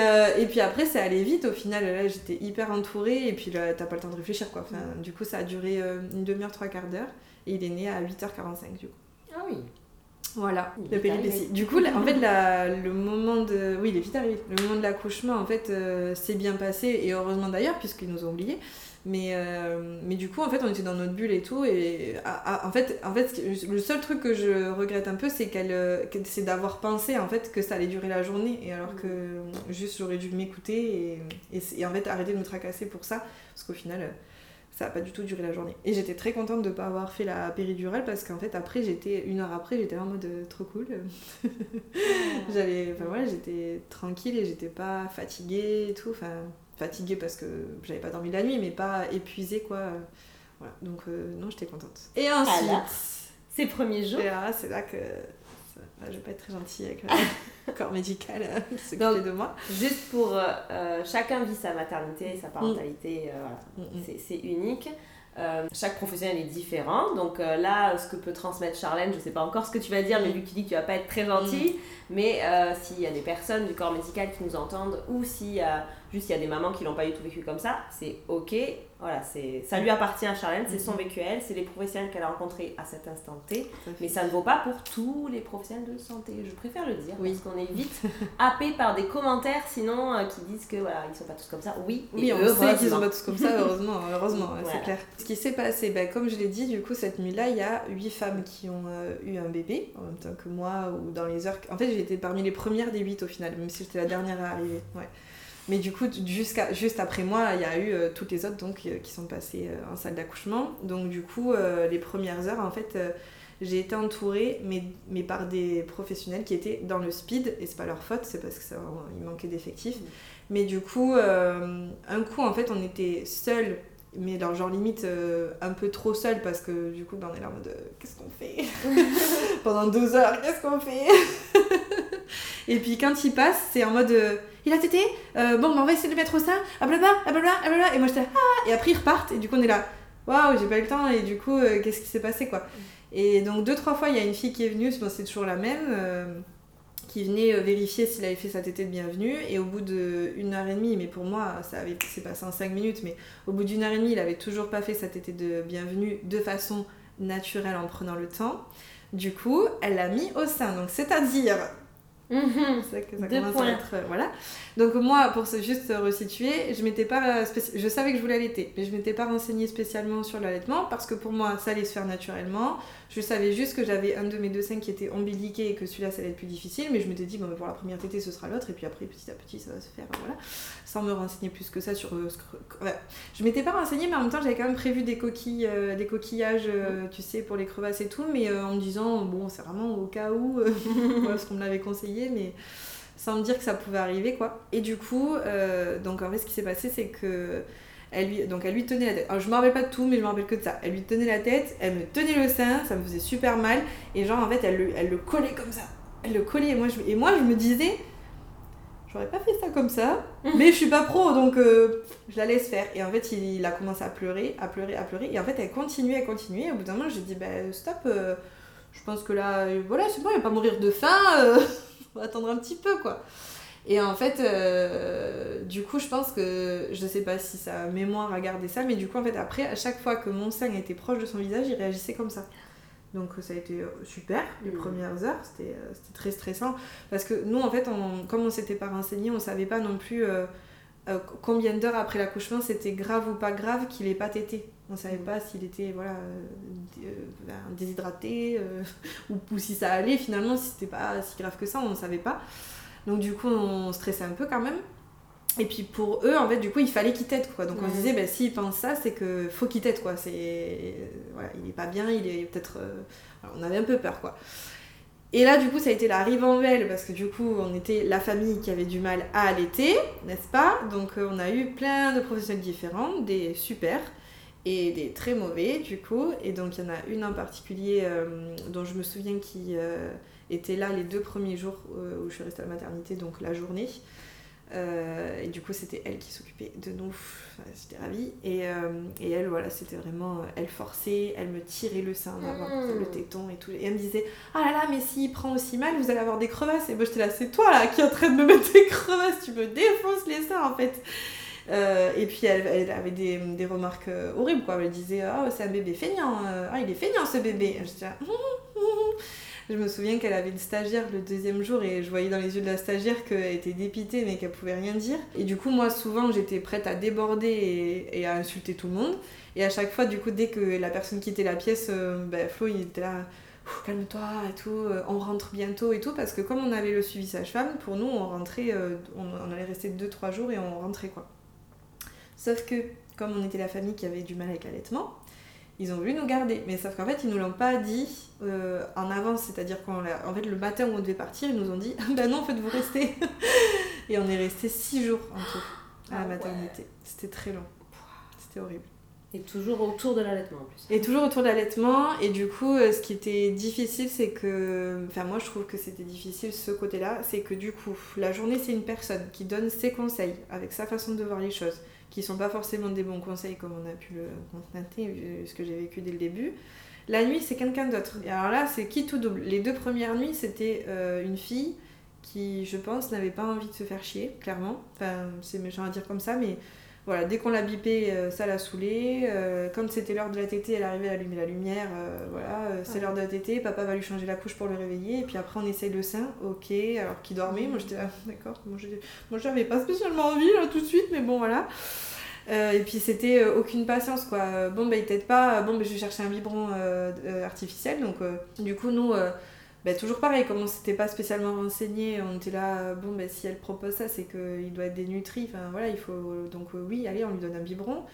puis après, ça allait vite, au final, là, j'étais hyper entourée, et puis là, t'as pas le temps de réfléchir, quoi. Du coup, ça a duré une demi-heure, trois quarts d'heure. Et il est né à 8h45 du coup. Ah oui. Voilà, le péripétie. Du coup, en fait, le moment de... Oui, il est vite arrivé. Le moment de l'accouchement, en fait, euh, s'est bien passé, et heureusement d'ailleurs, puisqu'ils nous ont oubliés. Mais, euh, mais du coup, en fait, on était dans notre bulle et tout. Et en, fait, en fait, le seul truc que je regrette un peu, c'est qu'elle, c'est d'avoir pensé en fait que ça allait durer la journée. Et alors que juste j'aurais dû m'écouter et, et, et, en fait arrêter de me tracasser pour ça. Parce qu'au final, ça n'a pas du tout duré la journée. Et j'étais très contente de ne pas avoir fait la péridurale parce qu'en fait, après, j'étais, une heure après, j'étais en mode euh, trop cool. j'avais, enfin voilà, j'étais tranquille et j'étais pas fatiguée et tout. Enfin, fatiguée parce que j'avais pas dormi la nuit, mais pas épuisée quoi. Voilà, donc non, j'étais contente. Et ensuite, ces premiers jours. Et là, c'est là que je je vais pas être très gentille avec le corps médical qui s'occupe de moi. Juste pour chacun vit sa maternité, sa parentalité, mm. Mm, mm. c'est unique. Euh, chaque professionnel est différent. Donc euh, là, ce que peut transmettre Charlène, je ne sais pas encore ce que tu vas dire, mais vu que tu dis que tu vas pas être très gentil, mais euh, s'il y a des personnes du corps médical qui nous entendent, ou s'il y a juste il y a des mamans qui l'ont pas du tout vécu comme ça, c'est ok. Voilà, c'est ça lui appartient à Charlène, c'est son mm-hmm. vécu elle, c'est les professionnels qu'elle a rencontrés à cet instant T, mais ça ne vaut pas pour tous les professionnels de santé. Je préfère le dire oui. parce qu'on est vite happé par des commentaires sinon qui disent que voilà ils sont pas tous comme ça. Oui, oui, on sait qu'ils sont pas tous comme ça. Heureusement, heureusement, c'est clair qui s'est passé ben, Comme je l'ai dit, du coup, cette nuit-là, il y a huit femmes qui ont euh, eu un bébé, en même temps que moi, ou dans les heures. En fait, j'ai été parmi les premières des huit au final, même si j'étais la dernière à arriver. Ouais. Mais du coup, jusqu'à, juste après moi, il y a eu euh, toutes les autres donc, euh, qui sont passées en salle d'accouchement. Donc, du coup, les premières heures, en fait, j'ai été entourée, mais, mais par des professionnels qui étaient dans le speed, et c'est pas leur faute, c'est parce qu'il manquait d'effectifs. Mmh. Mais du coup, un coup, en fait, on était seuls mais genre limite euh, un peu trop seul parce que du coup ben, on est là en mode euh, qu'est-ce qu'on fait pendant deux heures qu'est-ce qu'on fait et puis quand il passe c'est en mode euh, il a tété bon ben, on va essayer de le mettre au sein ah blabla ah blabla ah blabla et moi j'étais ah et après ils repartent et du coup on est là waouh j'ai pas eu le temps et du coup qu'est-ce qui s'est passé quoi. Et donc deux trois fois il y a une fille qui est venue c'est toujours la même qui venait euh, vérifier s'il avait fait sa tétée de bienvenue. Et au bout d'une heure et demie, mais pour moi, ça avait s'est passé en cinq minutes, mais au bout d'une heure et demie, il avait toujours pas fait sa tétée de bienvenue de façon naturelle en prenant le temps. Du coup, elle l'a mis au sein. Donc, c'est-à-dire Mhm. ça que ça commence à être, euh, voilà. Donc moi, pour juste resituer, je m'étais pas je savais que je voulais allaiter, mais je m'étais pas renseignée spécialement sur l'allaitement parce que pour moi, ça allait se faire naturellement. Je savais juste que j'avais un de mes deux seins qui était ombiliqué et que celui-là, ça allait être plus difficile, mais je m'étais dit, bon, pour la première tétée, ce sera l'autre, et puis après, petit à petit, ça va se faire, voilà. Sans me renseigner plus que ça sur... Euh, je m'étais pas renseignée, mais en même temps, j'avais quand même prévu des coquilles, euh, des coquillages, tu sais, pour les crevasses et tout, mais en me disant, bon, c'est vraiment au cas où, parce qu'on me l'avait conseillé mais sans me dire que ça pouvait arriver, quoi. Et du coup, euh, donc en fait, ce qui s'est passé, c'est que elle lui, donc elle lui tenait la tête. Alors, je me rappelle pas de tout, mais je me rappelle que de ça. Elle lui tenait la tête, elle me tenait le sein, ça me faisait super mal, et genre en fait, elle le, elle le collait comme ça. Elle le collait, et moi je, et moi, je me disais, j'aurais pas fait ça comme ça, mais je suis pas pro, donc euh, je la laisse faire. Et en fait, il, a commencé à pleurer, à pleurer, à pleurer, et en fait, elle continuait, à continuer. Et au bout d'un moment, j'ai dit, bah stop, euh, je pense que là, voilà, c'est bon, il va pas mourir de faim faut attendre un petit peu quoi. Et en fait, euh, du coup, je pense que je sais pas si sa mémoire a gardé ça, mais du coup, en fait, après, à chaque fois que mon sein était proche de son visage, il réagissait comme ça. Donc ça a été euh, super les mmh. premières heures, euh, c'était très stressant. Parce que nous, en fait, on, comme on s'était pas renseigné, on savait pas non plus combien d'heures après l'accouchement c'était grave ou pas grave qu'il ait pas tété. On savait mmh. pas s'il était voilà, ben, déshydraté ou, ou, si ça allait finalement, si c'était pas si grave que ça, on ne savait pas. Donc du coup, on stressait un peu quand même. Et puis pour eux, en fait, du coup, il fallait qu'ils t'aident, quoi. Donc on se disait, bah, s'ils pensent ça, c'est que faut qu'ils t'aident, quoi. C'est... Voilà, il est pas bien, il est peut-être... Euh, on avait un peu peur, quoi. Et là, du coup, ça a été la ribambelle, parce que du coup, on était la famille qui avait du mal à allaiter, n'est-ce pas? Donc euh, on a eu plein de professionnels différents, des super et des très mauvais, du coup. Et donc il y en a une en particulier euh, dont je me souviens qui était là les deux premiers jours euh, où je suis restée à la maternité, donc la journée. Euh, et du coup, c'était elle qui s'occupait de nous. J'étais ravie. Et, euh, et, elle, voilà, c'était vraiment. Elle forçait, elle me tirait le sein mmh. le téton et tout. Et elle me disait Ah là là, mais s'il prend aussi mal, vous allez avoir des crevasses. Et moi, j'étais là, c'est toi là qui est en train de me mettre des crevasses. Tu me défonces les seins en fait. et puis elle, elle avait des, des, remarques horribles quoi. Elle disait Ah, c'est un bébé feignant. ah, il est feignant ce bébé. J'étais là. Je me souviens qu'elle avait une stagiaire le deuxième jour et je voyais dans les yeux de la stagiaire qu'elle était dépitée mais qu'elle pouvait rien dire. Et du coup, moi, souvent, j'étais prête à déborder et, à insulter tout le monde. Et à chaque fois, du coup, dès que la personne quittait la pièce, euh, ben, Flo, il était là calme-toi et tout, euh, on rentre bientôt et tout, parce que comme on avait le suivi sage-femme, pour nous, on rentrait, euh, on, allait rester 2-3 jours et on rentrait quoi. Sauf que, comme on était la famille qui avait du mal avec l'allaitement, ils ont voulu nous garder. Mais sauf qu'en fait, ils nous l'ont pas dit euh, en avance. C'est-à-dire qu'en fait, le matin où on devait partir, ils nous ont dit Ben non, en fait, vous restez. et on est resté six jours en tout à la ah maternité. C'était très long. C'était horrible. Et toujours autour de l'allaitement en plus. Et toujours autour de l'allaitement. Et du coup, euh, ce qui était difficile, c'est que. Enfin, moi, je trouve que c'était difficile ce côté-là. C'est que du coup, la journée, c'est une personne qui donne ses conseils avec sa façon de voir les choses, qui sont pas forcément des bons conseils comme on a pu le constater, ce que j'ai vécu dès le début. La nuit, c'est quelqu'un d'autre. Et alors là, c'est qui tout double? Les deux premières nuits, c'était euh, une fille qui, je pense, n'avait pas envie de se faire chier, clairement. Enfin, c'est méchant à dire comme ça, mais voilà, dès qu'on l'a bipé, euh, ça l'a saoulé. Euh, quand c'était l'heure de la tétée, elle arrivait à allumer la lumière. Euh, voilà, c'est l'heure de la tétée, papa va lui changer la couche pour le réveiller. Et puis après, on essaye le sein, ok, alors qu'il dormait. Moi, j'étais là, d'accord. Moi, j'avais pas spécialement envie là tout de suite, mais bon, voilà. et puis c'était aucune patience quoi. Bon, bah il t'aide pas, bon, bah, je vais chercher un biberon artificiel. Donc, du coup, nous bah, toujours pareil, comme on s'était pas spécialement renseigné, on était là, bon, bah, si elle propose ça, c'est qu'il doit être dénutri. Enfin voilà, il faut. Donc euh, oui, allez, on lui donne un biberon.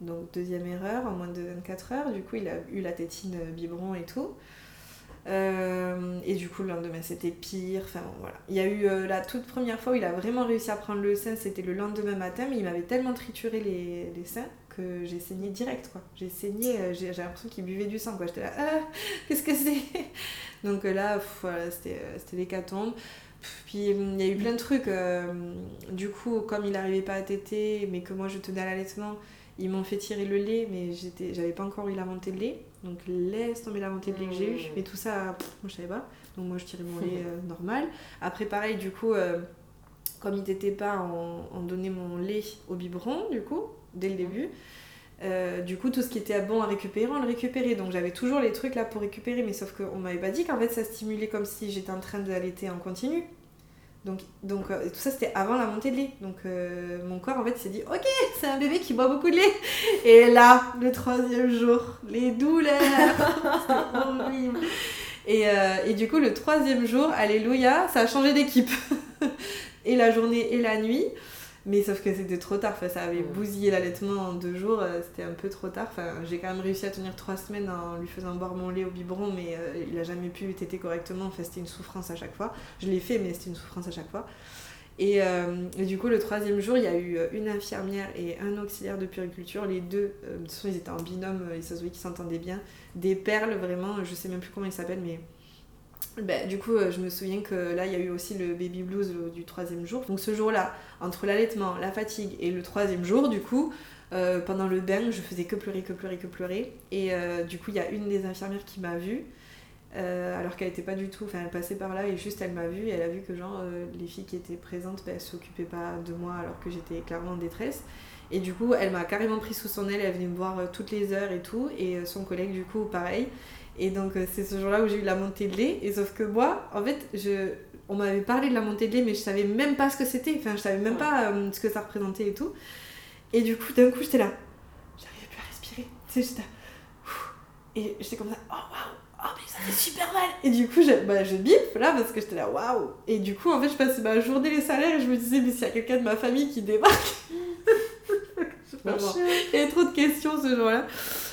Donc deuxième erreur, en moins de 24 heures. Du coup, il a eu la tétine biberon et tout. Euh, et du coup, le lendemain, c'était pire. Enfin voilà. Il y a eu euh, la toute première fois où il a vraiment réussi à prendre le sein, c'était le lendemain matin, mais il m'avait tellement trituré les, les seins que j'ai saigné direct quoi. J'ai saigné, j'ai l'impression qu'il buvait du sang quoi. J'étais là, ah, qu'est-ce que c'est? Donc euh, là, voilà, c'était euh, l'hécatombe. Puis il y a eu plein de trucs. Euh, du coup, comme il n'arrivait pas à téter, mais que moi je tenais à l'allaitement, ils m'ont fait tirer le lait, mais j'avais pas encore eu la montée de lait. Donc laisse tomber la montée de lait que j'ai eu. Mais tout ça, moi je savais pas. Donc moi je tirais mon lait normal. Après pareil, du coup, comme il t'était pas, on, on, donnait mon lait au biberon, du coup, dès le début. Euh, du coup, tout ce qui était bon à récupérer, on le récupérait. Donc j'avais toujours les trucs là pour récupérer, mais sauf qu'on m'avait pas dit qu'en fait ça stimulait comme si j'étais en train d'allaiter en continu. Donc, donc euh, tout ça c'était avant la montée de lait. Donc euh, mon corps en fait s'est dit ok, c'est un bébé qui boit beaucoup de lait. Et là, le troisième jour, les douleurs, horrible. Et, et du coup, le troisième jour, alléluia, ça a changé d'équipe. et la journée et la nuit. Mais sauf que c'était trop tard, ça avait bousillé l'allaitement en deux jours, euh, c'était un peu trop tard. Enfin, j'ai quand même réussi à tenir trois semaines en lui faisant boire mon lait au biberon, mais euh, il a jamais pu téter correctement, enfin, c'était une souffrance à chaque fois. Je l'ai fait, mais c'était une souffrance à chaque fois. Et, euh, et, du coup, le troisième jour, il y a eu une infirmière et un auxiliaire de puriculture. Les deux, de toute façon, ils étaient en binôme, ils se qu'ils s'entendaient bien. Des perles, vraiment, je sais même plus comment ils s'appellent, mais bah, du coup, euh, je me souviens que là, il y a eu aussi le baby blues du troisième jour. Donc ce jour-là, entre l'allaitement, la fatigue et le troisième jour, du coup, euh, pendant le bain, je faisais que pleurer, que pleurer, que pleurer. Et euh, du coup, il y a une des infirmières qui m'a vue, alors qu'elle n'était pas du tout, enfin elle passait par là et juste elle m'a vue et elle a vu que genre les filles qui étaient présentes, bah, elles s'occupaient pas de moi alors que j'étais clairement en détresse. Et du coup, elle m'a carrément pris sous son aile, elle venait me voir toutes les heures et tout. Et son collègue, du coup, pareil. Et donc, euh, c'est ce jour-là où j'ai eu la montée de lait. Et sauf que moi, en fait, je, on m'avait parlé de la montée de lait, mais je savais même pas ce que c'était. Enfin, je savais même pas euh, ce que ça représentait et tout. Et du coup, d'un coup, j'étais là. J'arrivais plus à respirer. Tu sais, j'étais là. Et j'étais comme ça. Oh waouh! Oh, mais ça fait super mal! Et du coup, je, bah, je bip là parce que j'étais là, waouh! Et du coup, en fait, je passais ma journée les salaires et je me disais, mais s'il y a quelqu'un de ma famille qui débarque. il y avait trop de questions ce jour-là.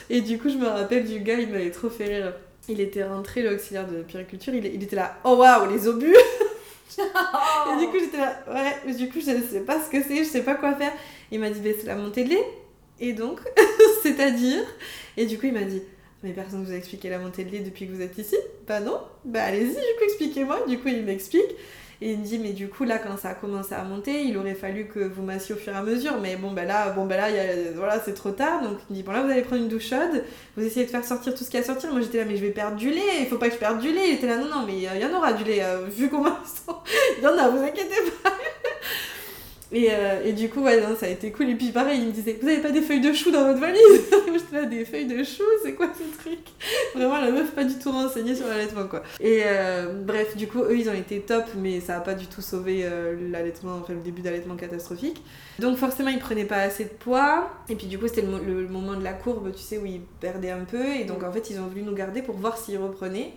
Et du coup, je me rappelle du gars, il m'avait trop fait rire. Il était rentré, l'auxiliaire de périculture, il, il était là, oh waouh, les obus Et du coup, j'étais là, ouais, du coup, je ne sais pas ce que c'est, je sais pas quoi faire. Il m'a dit, bah, c'est la montée de lait. Et donc, c'est-à-dire Et du coup, il m'a dit, mais personne ne vous a expliqué la montée de lait depuis que vous êtes ici? Bah non, bah allez-y, du coup, expliquez-moi. Du coup, il m'explique. Et il me dit, mais du coup, là, quand ça a commencé à monter, il aurait fallu que vous massiez au fur et à mesure. Mais bon, ben là, bon, ben là voilà, c'est trop tard. Donc il me dit, bon, là, vous allez prendre une douche chaude, vous essayez de faire sortir tout ce qu'il y a à sortir. Moi, j'étais là, mais je vais perdre du lait, il faut pas que je perde du lait. Il était là, non, non, mais il y en aura du lait, euh, vu comment il y en a, vous inquiétez pas. Et, euh, et, du coup, ouais, non, ça a été cool. Et puis pareil, il me disait, vous avez pas des feuilles de chou dans votre valise? J'étais là, des feuilles de chou, c'est quoi ce truc? Vraiment, la meuf pas du tout renseignée sur l'allaitement, quoi. Et euh, bref, du coup, eux, ils ont été top, mais ça a pas du tout sauvé euh, l'allaitement, enfin le début d'allaitement catastrophique. Donc forcément, ils prenaient pas assez de poids. Et puis du coup, c'était le, le, moment de la courbe, tu sais, où ils perdaient un peu. Et donc en fait, ils ont voulu nous garder pour voir s'ils reprenaient.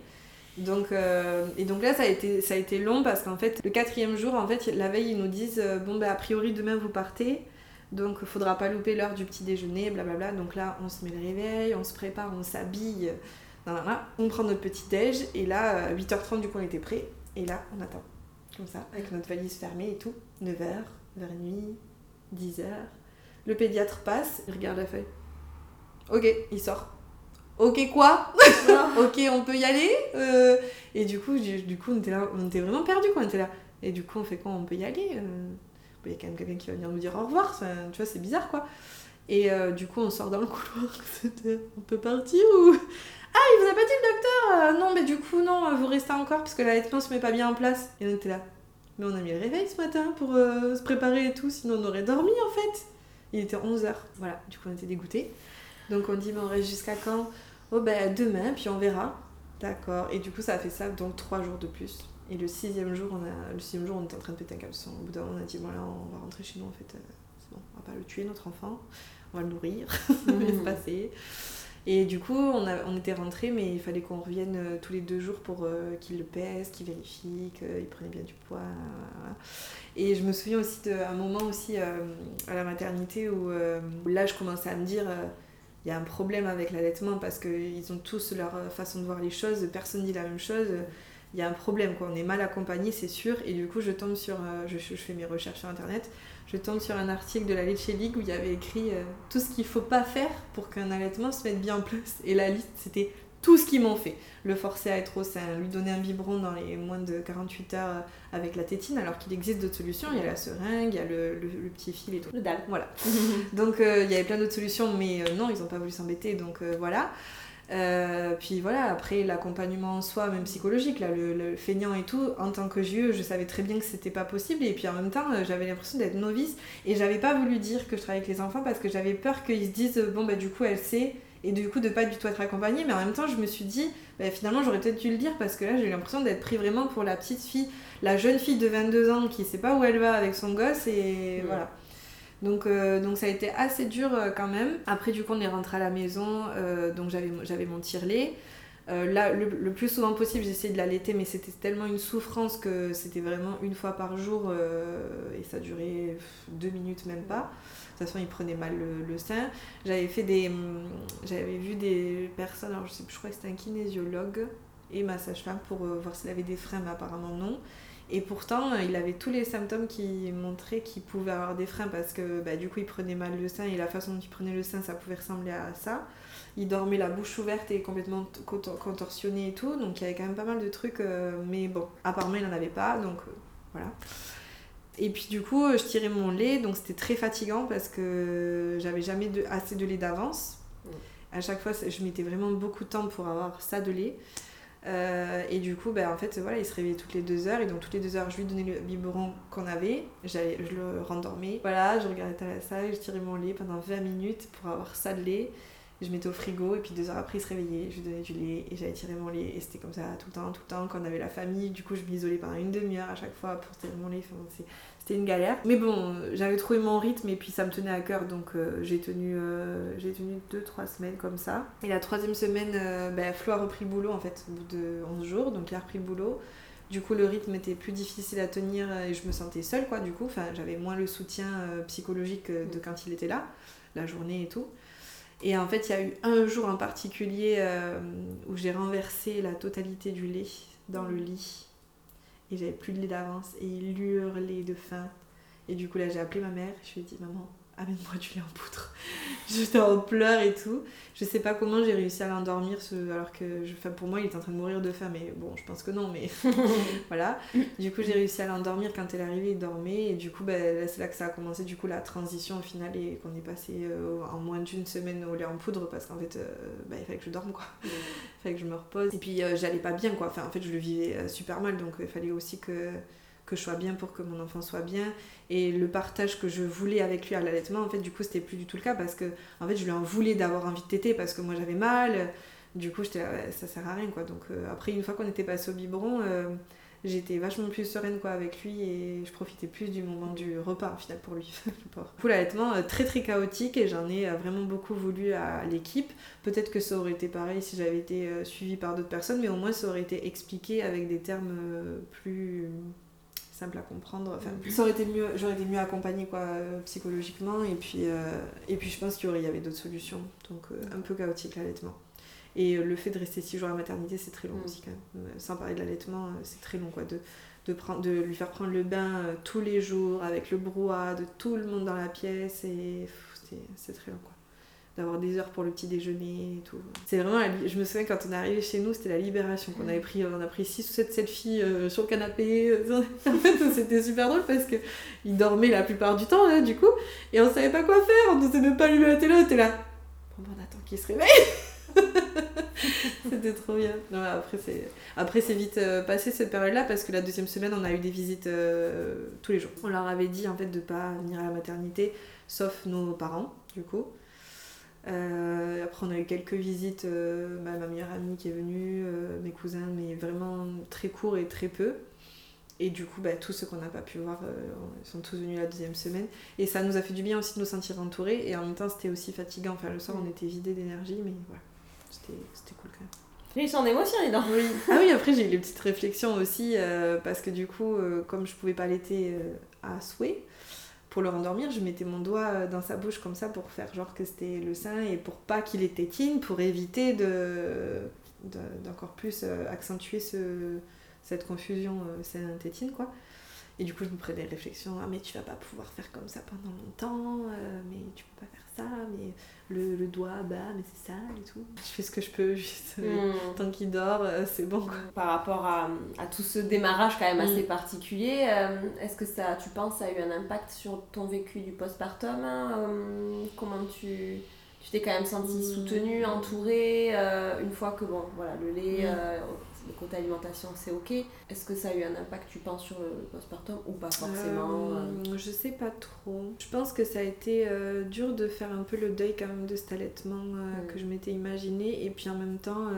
Euh, et donc là, ça a été, ça a été long parce qu'en fait, le quatrième jour, en fait, la veille, ils nous disent euh, Bon, bah, a priori, demain, vous partez. Donc, il faudra pas louper l'heure du petit déjeuner, blablabla. Donc là, on se met le réveil, on se prépare, on s'habille. On prend notre petit déj. Et là, à 8h30, du coup, on était prêt. Et là, on attend. Comme ça, avec notre valise fermée et tout. 9h, vers nuit, 10h. Le pédiatre passe, il regarde la feuille. ok, il sort. Ok quoi Ok, on peut y aller euh, Et du coup, du, du, coup, on était, là, on était vraiment perdus, quoi. On était là. Et du coup, on fait quoi? On peut y aller euh, Il y a quand même quelqu'un qui va venir nous dire au revoir. tu vois, c'est bizarre, quoi. Et euh, du coup, on sort dans le couloir. on peut partir ou Ah, il vous a pas dit le docteur? Non, mais du coup, non, vous restez encore parce que l'allaitement se met pas bien en place. Et on était là. Mais on a mis le réveil ce matin pour se préparer et tout, sinon on aurait dormi en fait. Il était 11h. Voilà, du coup, on était dégoûtés. Donc on dit, mais on reste jusqu'à quand? Oh ben demain, puis on verra. D'accord. Et du coup, ça a fait ça, donc trois jours de plus. Et le sixième jour, on a, le sixième jour, on était en train de péter un caleçon. Au bout d'un moment, on a dit, voilà, on va rentrer chez nous, en fait. Euh, c'est bon, on va pas le tuer, notre enfant. On va le nourrir. ça va se mmh. passer. Et du coup, on, a, on était rentrés, mais il fallait qu'on revienne euh, tous les deux jours pour euh, qu'il le pèse, qu'il vérifie, qu'il prenait bien du poids. Et je me souviens aussi d'un moment aussi à la maternité où, là, je commençais à me dire il y a un problème avec l'allaitement parce qu'ils ont tous leur euh, façon de voir les choses, personne dit la même chose. Il y a un problème, quoi. On est mal accompagné, c'est sûr. Et du coup, je tombe sur. Euh, je, fais mes recherches sur internet. Je tombe sur un article de la Leche League où il y avait écrit euh, tout ce qu'il faut pas faire pour qu'un allaitement se mette bien en place. Et la liste, c'était tout ce qu'ils m'ont fait. Le forcer à être au sein, lui donner un biberon dans les moins de 48 heures euh, avec la tétine, alors qu'il existe d'autres solutions. Il y a la seringue, il y a le, le, petit fil et tout. Le dalle. Voilà. donc euh, il y avait plein d'autres solutions, mais euh, non, ils n'ont pas voulu s'embêter, donc voilà. puis voilà, après l'accompagnement en soi, même psychologique, là, le, feignant et tout, en tant que vieux, je savais très bien que c'était pas possible. Et puis en même temps, j'avais l'impression d'être novice. Et j'avais pas voulu dire que je travaillais avec les enfants parce que j'avais peur qu'ils se disent, bon bah du coup elle sait et du coup de pas du tout être accompagnée mais en même temps je me suis dit bah, finalement j'aurais peut-être dû le dire parce que là j'ai eu l'impression d'être pris vraiment pour la petite fille la jeune fille de 22 ans qui sait pas où elle va avec son gosse et voilà. Donc, euh, donc ça a été assez dur euh, quand même. Après du coup on est rentré à la maison euh, donc j'avais, mon tire-lait là, le, plus souvent possible, j'essayais de l'allaiter, mais c'était tellement une souffrance que c'était vraiment une fois par jour et ça durait deux minutes, même pas toute façon, il prenait mal le, sein. J'avais fait des. Hum, j'avais vu des personnes, alors je sais plus, je crois que c'était un kinésiologue et ma sage-femme pour euh, voir s'il avait des freins, mais apparemment non. Et pourtant, il avait tous les symptômes qui montraient qu'il pouvait avoir des freins parce que bah, du coup, il prenait mal le sein et la façon dont il prenait le sein, ça pouvait ressembler à ça. Il dormait la bouche ouverte et complètement contorsionné et tout, donc il y avait quand même pas mal de trucs, euh, mais bon, apparemment, il n'en avait pas, donc euh, voilà. Et puis du coup, je tirais mon lait, donc c'était très fatigant parce que j'avais jamais de, assez de lait d'avance. Mm. À chaque fois, je mettais vraiment beaucoup de temps pour avoir ça de lait. Euh, et du coup, ben, en fait, voilà, il se réveillait toutes les deux heures. Et donc, toutes les deux heures, je lui donnais le biberon qu'on avait. Je le rendormais. Voilà, je regardais ça, je tirais mon lait pendant 20 minutes pour avoir ça de lait je mettais au frigo et puis deux heures après il se réveillait, je lui donnais du lait et j'allais tirer mon lait et c'était comme ça tout le temps, tout le temps quand on avait la famille, du coup je m'isolais pendant une demi-heure à chaque fois pour tirer mon lait, c'était une galère. Mais bon, j'avais trouvé mon rythme et puis ça me tenait à cœur donc euh, j'ai tenu euh, j'ai tenu 2-3 semaines comme ça. Et la troisième semaine, euh, ben, Flo a repris le boulot en fait au bout de 11 jours, donc il a repris le boulot. Du coup, le rythme était plus difficile à tenir et je me sentais seule, quoi, du coup. Enfin, j'avais moins le soutien psychologique de quand il était là, la journée et tout. Et en fait, il y a eu un jour en particulier euh, où j'ai renversé la totalité du lait dans le lit. Et j'avais plus de lait d'avance. Et il hurlait de faim. Et du coup, là, j'ai appelé ma mère. Je lui ai dit, maman, amène-moi du lait en poudre. J'étais en pleurs et tout. Je sais pas comment j'ai réussi à l'endormir alors que je, pour moi il était en train de mourir de faim mais bon je pense que non mais voilà. Du coup j'ai réussi à l'endormir quand elle est arrivée il dormait et du coup ben, c'est là que ça a commencé du coup la transition au final et qu'on est passé euh, en moins d'une semaine au lait en poudre parce qu'en fait euh, ben, il fallait que je dorme quoi. Il fallait que je me repose et puis euh, j'allais pas bien quoi. Enfin en fait je le vivais super mal donc il fallait aussi que que je sois bien pour que mon enfant soit bien et le partage que je voulais avec lui à l'allaitement en fait du coup c'était plus du tout le cas parce que en fait je lui en voulais d'avoir envie de téter parce que moi j'avais mal. Du coup j'étais ça sert à rien quoi. Donc euh, après une fois qu'on était passé au biberon euh, j'étais vachement plus sereine quoi avec lui et je profitais plus du moment du repas au final pour lui du coup l'allaitement euh, très très chaotique et j'en ai vraiment beaucoup voulu à l'équipe. Peut-être que ça aurait été pareil si j'avais été suivie par d'autres personnes mais au moins ça aurait été expliqué avec des termes plus simple à comprendre. Enfin, mm. ça aurait été mieux, j'aurais été mieux accompagnée quoi, euh, psychologiquement. Et puis, euh, et puis je pense qu'il y, avait d'autres solutions. Donc euh, un peu chaotique l'allaitement. Et le fait de rester 6 jours à la maternité, c'est très long mm. aussi quand même. Sans parler de l'allaitement, c'est très long quoi. De, de, prendre, de lui faire prendre le bain tous les jours avec le brouhaha de tout le monde dans la pièce. Et c'est très long quoi. D'avoir des heures pour le petit déjeuner et tout. C'est vraiment, je me souviens quand on est arrivé chez nous, c'était la libération. qu'on avait pris, on a pris 6 ou 7 selfies euh, sur le canapé. en fait, c'était super drôle parce que il dormait la plupart du temps, du coup, et on savait pas quoi faire. On ne savait même pas allumer la télé, on était là. Bon, on attend qu'il se réveille. C'était trop bien. Après, c'est... après, c'est vite euh, passé cette période-là parce que la deuxième semaine, on a eu des visites euh, tous les jours. On leur avait dit en fait de pas venir à la maternité, sauf nos parents, du coup. Euh, après, on a eu quelques visites, ma, meilleure amie qui est venue, mes cousins, mais vraiment très court et très peu. Et du coup, bah, tous ceux qu'on n'a pas pu voir sont tous venus la deuxième semaine. Et ça nous a fait du bien aussi de nous sentir entourés. Et en même temps, c'était aussi fatigant. Enfin, le soir, on était vidés d'énergie, mais voilà. C'était cool quand même. J'ai eu son émotion, les dents. Oui. Ah oui, après j'ai eu les petites réflexions aussi, euh, parce que du coup, euh, comme je pouvais pas allaiter euh, à souhait, pour le rendormir, je mettais mon doigt dans sa bouche comme ça pour faire genre que c'était le sein et pour pas qu'il ait tétine, pour éviter de d'encore plus accentuer ce, cette confusion sein-tétine, quoi. Et du coup, je me prenais des réflexions, ah mais tu vas pas pouvoir faire comme ça pendant longtemps, mais tu peux pas faire ça, mais le, le doigt, bah, mais c'est ça et tout. Je fais ce que je peux, juste euh, hmm. tant qu'il dort, euh, c'est bon. Quoi. Par rapport à, à, tout ce démarrage quand même assez hmm. particulier, euh, est-ce que ça, tu penses, ça a eu un impact sur ton vécu du postpartum hein, Comment tu tu t'es quand même senti hmm. soutenue, entourée, une fois que bon, voilà, le lait, le côté alimentation c'est ok. Est-ce que ça a eu un impact, tu penses, sur le postpartum ou pas forcément euh, Je sais pas trop. Je pense que ça a été euh, dur de faire un peu le deuil quand même de cet allaitement euh, mm. que je m'étais imaginé et puis en même temps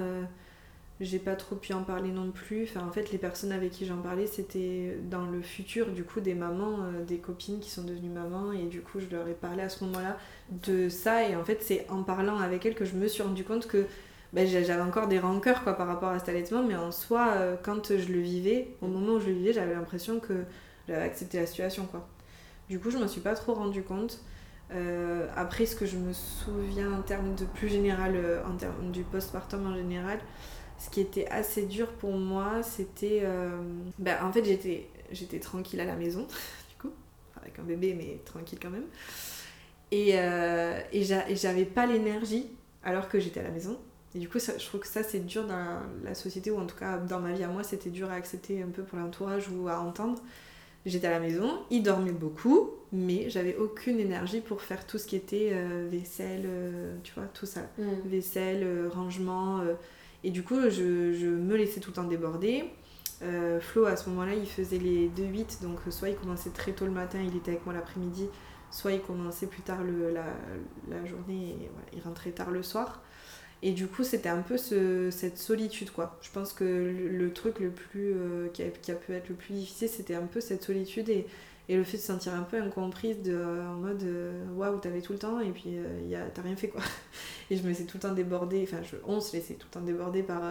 j'ai pas trop pu en parler non plus. Enfin, en fait, les personnes avec qui j'en parlais, c'était dans le futur, du coup, des mamans, des copines qui sont devenues mamans, et du coup, je leur ai parlé à ce moment-là de ça. Et en fait, c'est en parlant avec elles que je me suis rendu compte que ben, j'avais encore des rancœurs quoi, par rapport à cet allaitement, mais en soi, euh, quand je le vivais, au moment où je le vivais, j'avais l'impression que j'avais accepté la situation. Quoi. Du coup, je m'en suis pas trop rendu compte. Euh, après, ce que je me souviens en termes de plus général, euh, en termes du postpartum en général, ce qui était assez dur pour moi, c'était. Ben, en fait, j'étais, tranquille à la maison, du coup, avec un bébé, mais tranquille quand même. Et, et j'avais pas l'énergie alors que j'étais à la maison et du coup, ça, je trouve que ça, c'est dur dans la société, ou en tout cas dans ma vie à moi, c'était dur à accepter un peu pour l'entourage ou à entendre. J'étais à la maison, il dormait beaucoup, mais j'avais aucune énergie pour faire tout ce qui était euh, vaisselle, euh, tu vois, tout ça. Mm. Vaisselle, euh, rangement. et du coup, je, je, me laissais tout le temps déborder. Flo, à ce moment-là, il faisait les 2-8, donc soit il commençait très tôt le matin, il était avec moi l'après-midi, soit il commençait plus tard le, la, la, journée et il rentrait tard le soir. Et du coup, c'était un peu ce, cette solitude, quoi. Je pense que le, truc le plus, euh, qui, a, qui, a, pu être le plus difficile, c'était un peu cette solitude et, et, le fait de se sentir un peu incomprise, de, en mode euh, waouh, t'avais tout le temps et puis euh, t'as rien fait, quoi. Et je me laissais tout le temps déborder, enfin, je, on se laissait tout le temps déborder par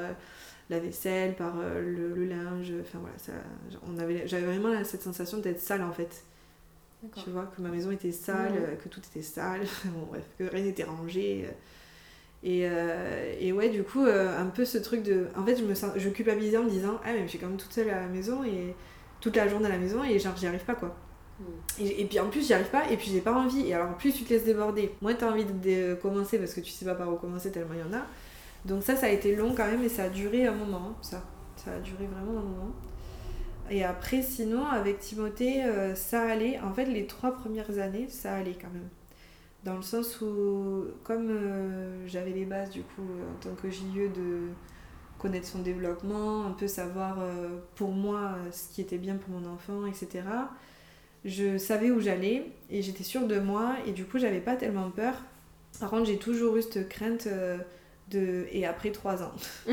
la vaisselle, par le, le, linge, enfin voilà, ça, on avait, j'avais vraiment cette sensation d'être sale en fait. Tu vois, que ma maison était sale, que tout était sale, bon, bref, que rien n'était rangé. Et, euh, et, ouais, du coup, euh, un peu ce truc de. En fait, je me sens, je culpabilisais en me disant Ah, mais je suis quand même toute seule à la maison et toute la journée à la maison et genre, j'y arrive pas quoi. Hmm. Et, puis en plus, j'y arrive pas et puis j'ai pas envie. Et alors, plus tu te laisses déborder, moins t'as envie de, commencer parce que tu sais pas par où commencer tellement il y en a. Donc, ça, ça a été long quand même et ça a duré un moment, hein, ça. Ça a duré vraiment un moment. Et après, sinon, avec Timothée, euh, ça allait. En fait, les trois premières années, ça allait quand même dans le sens où, comme euh, j'avais les bases du coup en tant que JE de connaître son développement, un peu savoir euh, pour moi ce qui était bien pour mon enfant, etc. Je savais où j'allais et j'étais sûre de moi et du coup j'avais pas tellement peur. Par contre j'ai toujours eu cette crainte euh, de... Et après trois ans.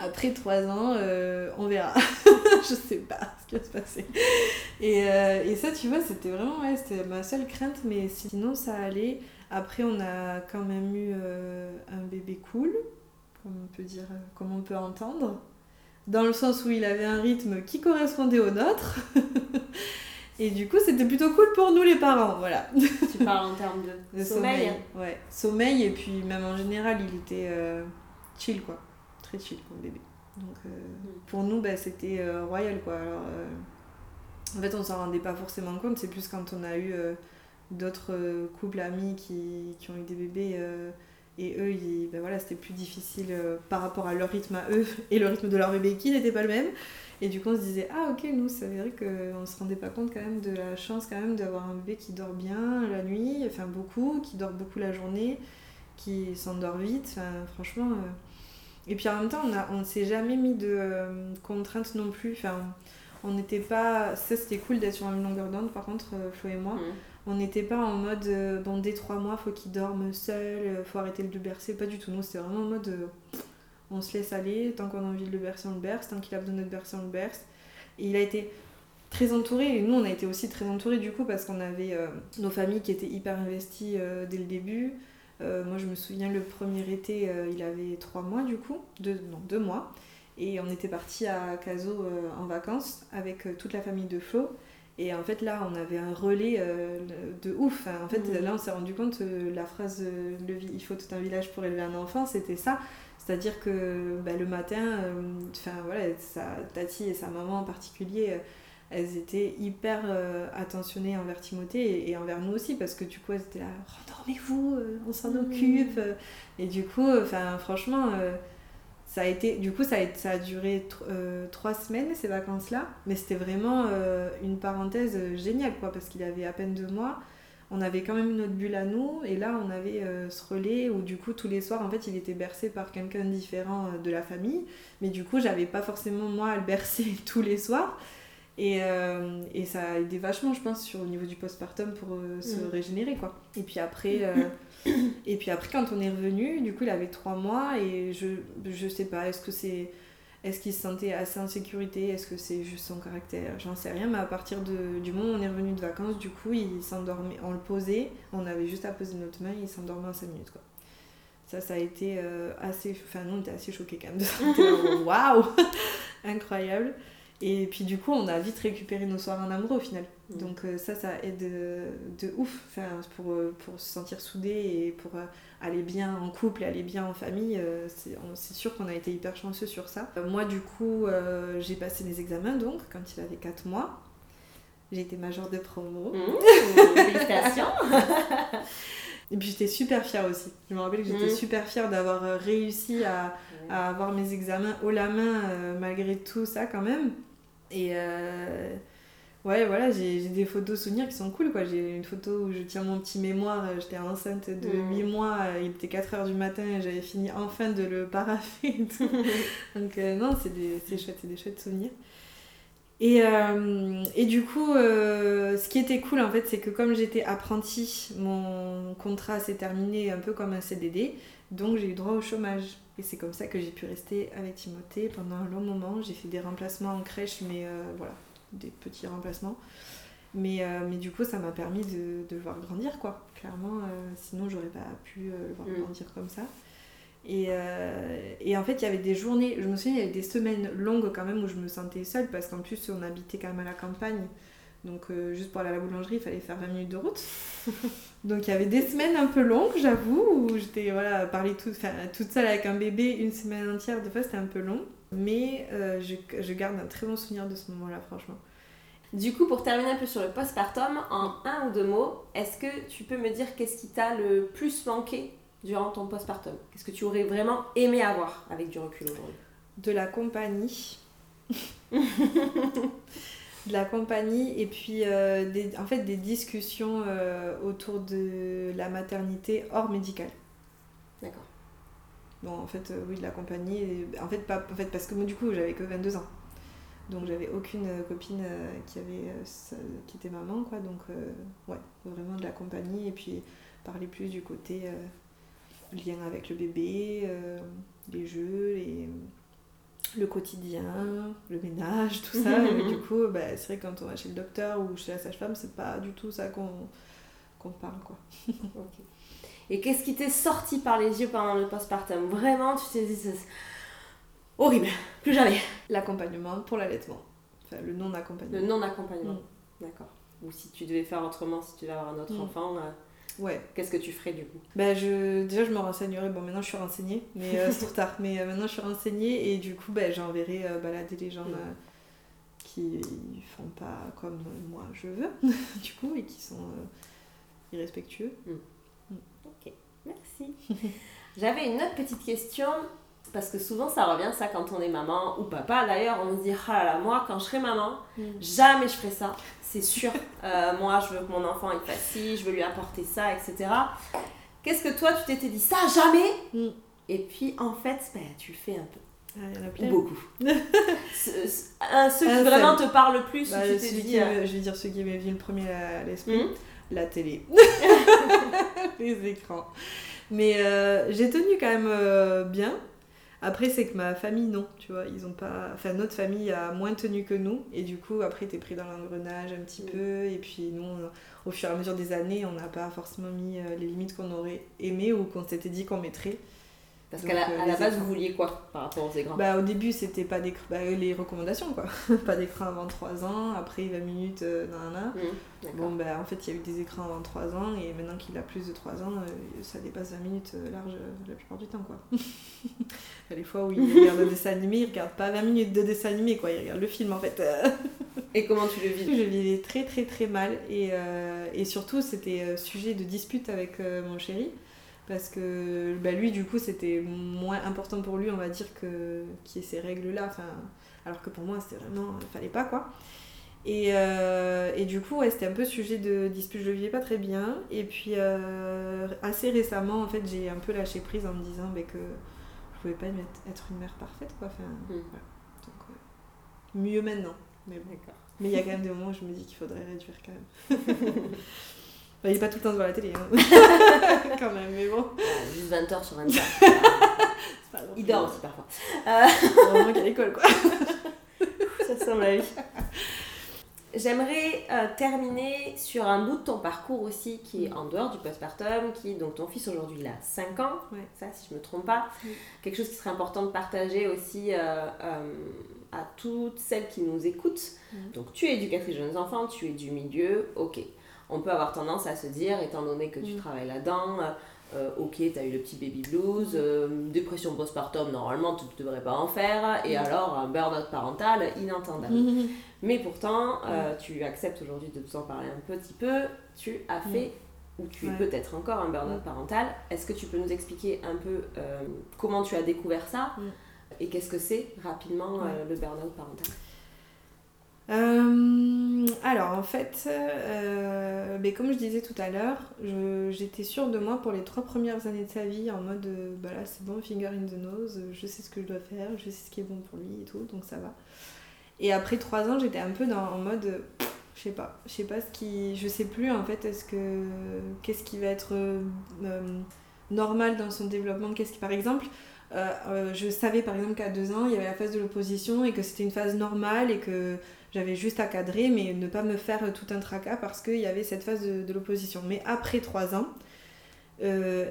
après trois ans, on verra. je sais pas ce qui va se passer. Et, euh, et ça, tu vois, c'était vraiment ouais, c'était ma seule crainte, mais sinon ça allait. Après, on a quand même eu euh, un bébé cool, comme on peut dire, comme on peut entendre, dans le sens où il avait un rythme qui correspondait au nôtre. Et du coup, c'était plutôt cool pour nous les parents, voilà. Tu parles en termes de, sommeil. Ouais, sommeil et puis même en général, il était euh, chill quoi, très chill comme bébé. Donc euh, pour nous, bah, c'était euh, royal quoi. Euh, en fait, on s'en rendait pas forcément compte, c'est plus quand on a eu d'autres couples amis qui, qui, ont eu des bébés et eux, ben voilà, c'était plus difficile par rapport à leur rythme à eux et le rythme de leur bébé qui n'était pas le même. Et du coup, on se disait, ah ok, nous, c'est vrai qu'on ne se rendait pas compte quand même de la chance quand même d'avoir un bébé qui dort bien la nuit, enfin beaucoup, qui dort beaucoup la journée, qui s'endort vite, enfin franchement. Et puis en même temps, on ne on s'est jamais mis de euh, contraintes non plus. Enfin, on n'était pas. Ça, c'était cool d'être sur une longueur d'onde, par contre, Flo et moi. Mmh on n'était pas en mode euh, dans des trois mois faut qu'il dorme seul euh, faut arrêter de le bercer pas du tout nous c'était vraiment en mode euh, on se laisse aller tant qu'on a envie de le bercer on le berce tant qu'il a besoin de notre bercer on le berce et il a été très entouré et nous on a été aussi très entourés du coup parce qu'on avait nos familles qui étaient hyper investies dès le début moi je me souviens le premier été il avait trois mois du coup deux, non deux mois et on était parti à Caso en vacances avec toute la famille de Flo et en fait, là, on avait un relais euh, de ouf. En fait, mmh. là, on s'est rendu compte, euh, la phrase euh, le, Il faut tout un village pour élever un enfant, c'était ça. C'est-à-dire que bah, le matin, enfin voilà, sa tati et sa maman en particulier, elles étaient hyper attentionnées envers Timothée et, envers nous aussi, parce que du coup, elles étaient là Rendormez-vous, on s'en mmh. occupe. Et du coup, enfin, franchement ça a été du coup ça a, ça a duré euh, trois semaines ces vacances là mais c'était vraiment euh, une parenthèse géniale quoi parce qu'il avait à peine deux mois on avait quand même une autre bulle à nous et là on avait euh, ce relais où du coup tous les soirs en fait il était bercé par quelqu'un différent de la famille mais du coup j'avais pas forcément moi à le bercer tous les soirs et, et, ça a aidé vachement je pense sur au niveau du postpartum pour se mm. régénérer quoi et puis après et puis après, quand on est revenu, du coup, il avait trois mois et je, je sais pas, est-ce que c'est. Est-ce qu'il se sentait assez en sécurité? Est-ce que c'est juste son caractère? J'en sais rien, mais à partir de, du moment où on est revenu de vacances, du coup, il s'endormait. On le posait, on avait juste à poser notre main, il s'endormait en 5 minutes, quoi. Ça, ça a été euh, assez. Enfin, nous, on était assez choqués quand même. Waouh Incroyable et puis du coup, on a vite récupéré nos soirs en amoureux au final. Mm. Donc euh, ça, ça aide de, ouf enfin, pour, euh, pour se sentir soudé et pour euh, aller bien en couple, aller bien en famille. c'est sûr qu'on a été hyper chanceux sur ça. moi, du coup, j'ai passé mes examens donc quand il avait 4 mois. J'ai été major de promo. Mmh, félicitations Et puis j'étais super fière aussi. Je me rappelle que j'étais mmh. super fière d'avoir réussi à, à, avoir mes examens haut la main malgré tout ça quand même. Et euh, ouais, voilà, j'ai des photos souvenirs qui sont cool, quoi. J'ai une photo où je tiens mon petit mémoire, euh, j'étais enceinte de 8 mm. mois, euh, il était 4h du matin et j'avais fini enfin de le paraffer et tout. Donc non, c'est chouette, c'est des chouettes souvenirs. Et, et, du coup, ce qui était cool en fait, c'est que comme j'étais apprentie, mon contrat s'est terminé un peu comme un CDD, donc j'ai eu droit au chômage. Et c'est comme ça que j'ai pu rester avec Timothée pendant un long moment. J'ai fait des remplacements en crèche, mais euh, voilà, des petits remplacements. Mais, euh, mais du coup, ça m'a permis de, de, le voir grandir, quoi. Clairement, euh, sinon, j'aurais pas pu le voir mm. grandir comme ça. Et, et, en fait, il y avait des journées, je me souviens, il y avait des semaines longues quand même où je me sentais seule parce qu'en plus, on habitait quand même à la campagne. Donc euh, juste pour aller à la boulangerie, il fallait faire 20 minutes de route. Donc il y avait des semaines un peu longues, j'avoue, où j'étais voilà, parler toute, toute seule avec un bébé une semaine entière. Des fois c'était un peu long. Mais euh, je, je, garde un très bon souvenir de ce moment-là, franchement. Du coup, pour terminer un peu sur le postpartum, en un ou deux mots, est-ce que tu peux me dire qu'est-ce qui t'a le plus manqué durant ton postpartum? Qu'est-ce que tu aurais vraiment aimé avoir avec du recul aujourd'hui? De la compagnie. de la compagnie et puis euh, des, en fait des discussions euh, autour de la maternité hors médicale. D'accord. Bon, en fait, euh, oui, de la compagnie. En fait, pas, en fait, parce que moi, du coup, j'avais que 22 ans. Donc, j'avais aucune copine qui, avait, qui était maman, quoi. Donc, ouais, vraiment de la compagnie. Et puis, parler plus du côté lien avec le bébé, les jeux, les le quotidien, le ménage, tout ça. et du coup, bah, c'est vrai que quand on va chez le docteur ou chez la sage-femme, c'est pas du tout ça qu'on parle. quoi. Et qu'est-ce qui t'est sorti par les yeux pendant le postpartum? Vraiment, tu t'es dit, c'est horrible, plus jamais. L'accompagnement pour l'allaitement. Enfin, le non-accompagnement. Le non-accompagnement, mm. d'accord. Ou si tu devais faire autrement, si tu devais avoir un autre mm. enfant. Euh, Ouais. Qu'est-ce que tu ferais du coup? Bah, je... Déjà, je me renseignerais. Bon, maintenant, je suis renseignée, mais euh, c'est trop tard. Mais euh, maintenant, je suis renseignée et du coup, bah, j'enverrai euh, balader les gens mm. qui font pas comme moi je veux, du coup, et qui sont irrespectueux. Ok, merci. J'avais une autre petite question, parce que souvent ça revient, ça, quand on est maman, ou papa d'ailleurs, on se dit, ah là là, moi, quand je serai maman, jamais je ferai ça, c'est sûr. Euh, moi, je veux que mon enfant il fasse ci, je veux lui apporter ça, etc. Qu'est-ce que toi, tu t'étais dit, ça, jamais? Mm. Et puis, en fait, ben, tu le fais un peu. Ah, il y en a Ou beaucoup. Ce- ce- un- ceux qui Un vraiment te parlent le plus, Bah, tu t'es dit... euh, me- je vais dire celui qui m'est venu le premier à l'esprit. hum, La télé. Les écrans. Mais euh, j'ai tenu quand même bien. Après, c'est que ma famille, non, tu vois, ils ont pas... Enfin, notre famille a moins tenu que nous. Et du coup, après, t'es pris dans l'engrenage un petit Mm. peu. Et puis, nous, on- au fur et à mesure des années, on n'a pas forcément mis euh, les limites qu'on aurait aimé ou qu'on s'était dit qu'on mettrait. Parce qu'à la, euh, à la les base, écrans. vous vouliez quoi par rapport aux écrans? Bah, au début, c'était pas d'écran... bah, les recommandations, quoi. pas d'écran avant 3 ans. Après, 20 minutes, euh, nanana. D'accord. Bon, bah, en fait, il y a eu des écrans avant 3 ans, et maintenant qu'il a plus de 3 ans, euh, ça dépasse 20 minutes euh, large euh, la plupart du temps, quoi. Les fois où il regarde un dessin animé, il regarde pas 20 minutes de dessin animé, quoi, il regarde le film, en fait. Euh, Et comment tu le Je vis vivais très, très, très mal, et, euh, et surtout, c'était euh, sujet de dispute avec euh, mon chéri, parce que bah, lui, du coup, c'était moins important pour lui, on va dire, que qu'il y ait ces règles-là, enfin, alors que pour moi, c'était vraiment, il fallait pas, quoi. Et, euh, et du coup, ouais, c'était un peu sujet de dispute, je le vivais pas très bien. Et puis, euh, assez récemment, en fait, j'ai un peu lâché prise en me disant bah, que je pouvais pas être, une mère parfaite, quoi. Enfin, Mm. voilà. Donc. Mieux maintenant. Mais bon. Mais il y a quand même des moments où je me dis qu'il faudrait réduire quand même. Bah, il est pas tout le temps devant la télé, hein. quand même, mais bon. Juste 20 heures sur 24. c'est pas non Il dort aussi parfois. Heureusement qu'à l'école, quoi. Ça semble à lui. J'aimerais euh, terminer sur un bout de ton parcours aussi qui est en dehors du postpartum, qui donc ton fils aujourd'hui il a 5 ans, Ouais. ça si je me trompe pas. Oui. Quelque chose qui serait important de partager aussi euh, euh, à toutes celles qui nous écoutent. Mhm. Donc tu es éducatrice jeunes enfants, tu es du milieu, ok. On peut avoir tendance à se dire, étant donné que tu Mhm. travailles là-dedans, euh, euh, ok, tu as eu le petit baby blues, euh, dépression postpartum, normalement tu ne devrais pas en faire, et Mhm. alors un burn-out parental, inentendable. Mais pourtant, euh, tu acceptes aujourd'hui de nous en parler un petit peu. Tu as fait, ou tu es peut-être encore un burn-out Mm. parental. Est-ce que tu peux nous expliquer un peu comment tu as découvert ça Mm. et qu'est-ce que c'est rapidement le burn-out parental? Euh, alors en fait, euh, mais comme je disais tout à l'heure, j'étais sûre de moi pour les trois premières années de sa vie en mode euh, bah là c'est bon, finger in the nose, je sais ce que je dois faire, je sais ce qui est bon pour lui et tout, donc ça va. Et après trois ans, j'étais un peu en mode, euh, je sais pas, je sais pas ce qui, je sais plus en fait, est-ce que qu'est-ce qui va être normal dans son développement, qu'est-ce qui par exemple. je savais par exemple qu'à deux ans il y avait la phase de l'opposition et que c'était une phase normale et que j'avais juste à cadrer, mais ne pas me faire tout un tracas parce qu'il y avait cette phase de, de l'opposition. Mais après trois ans, euh,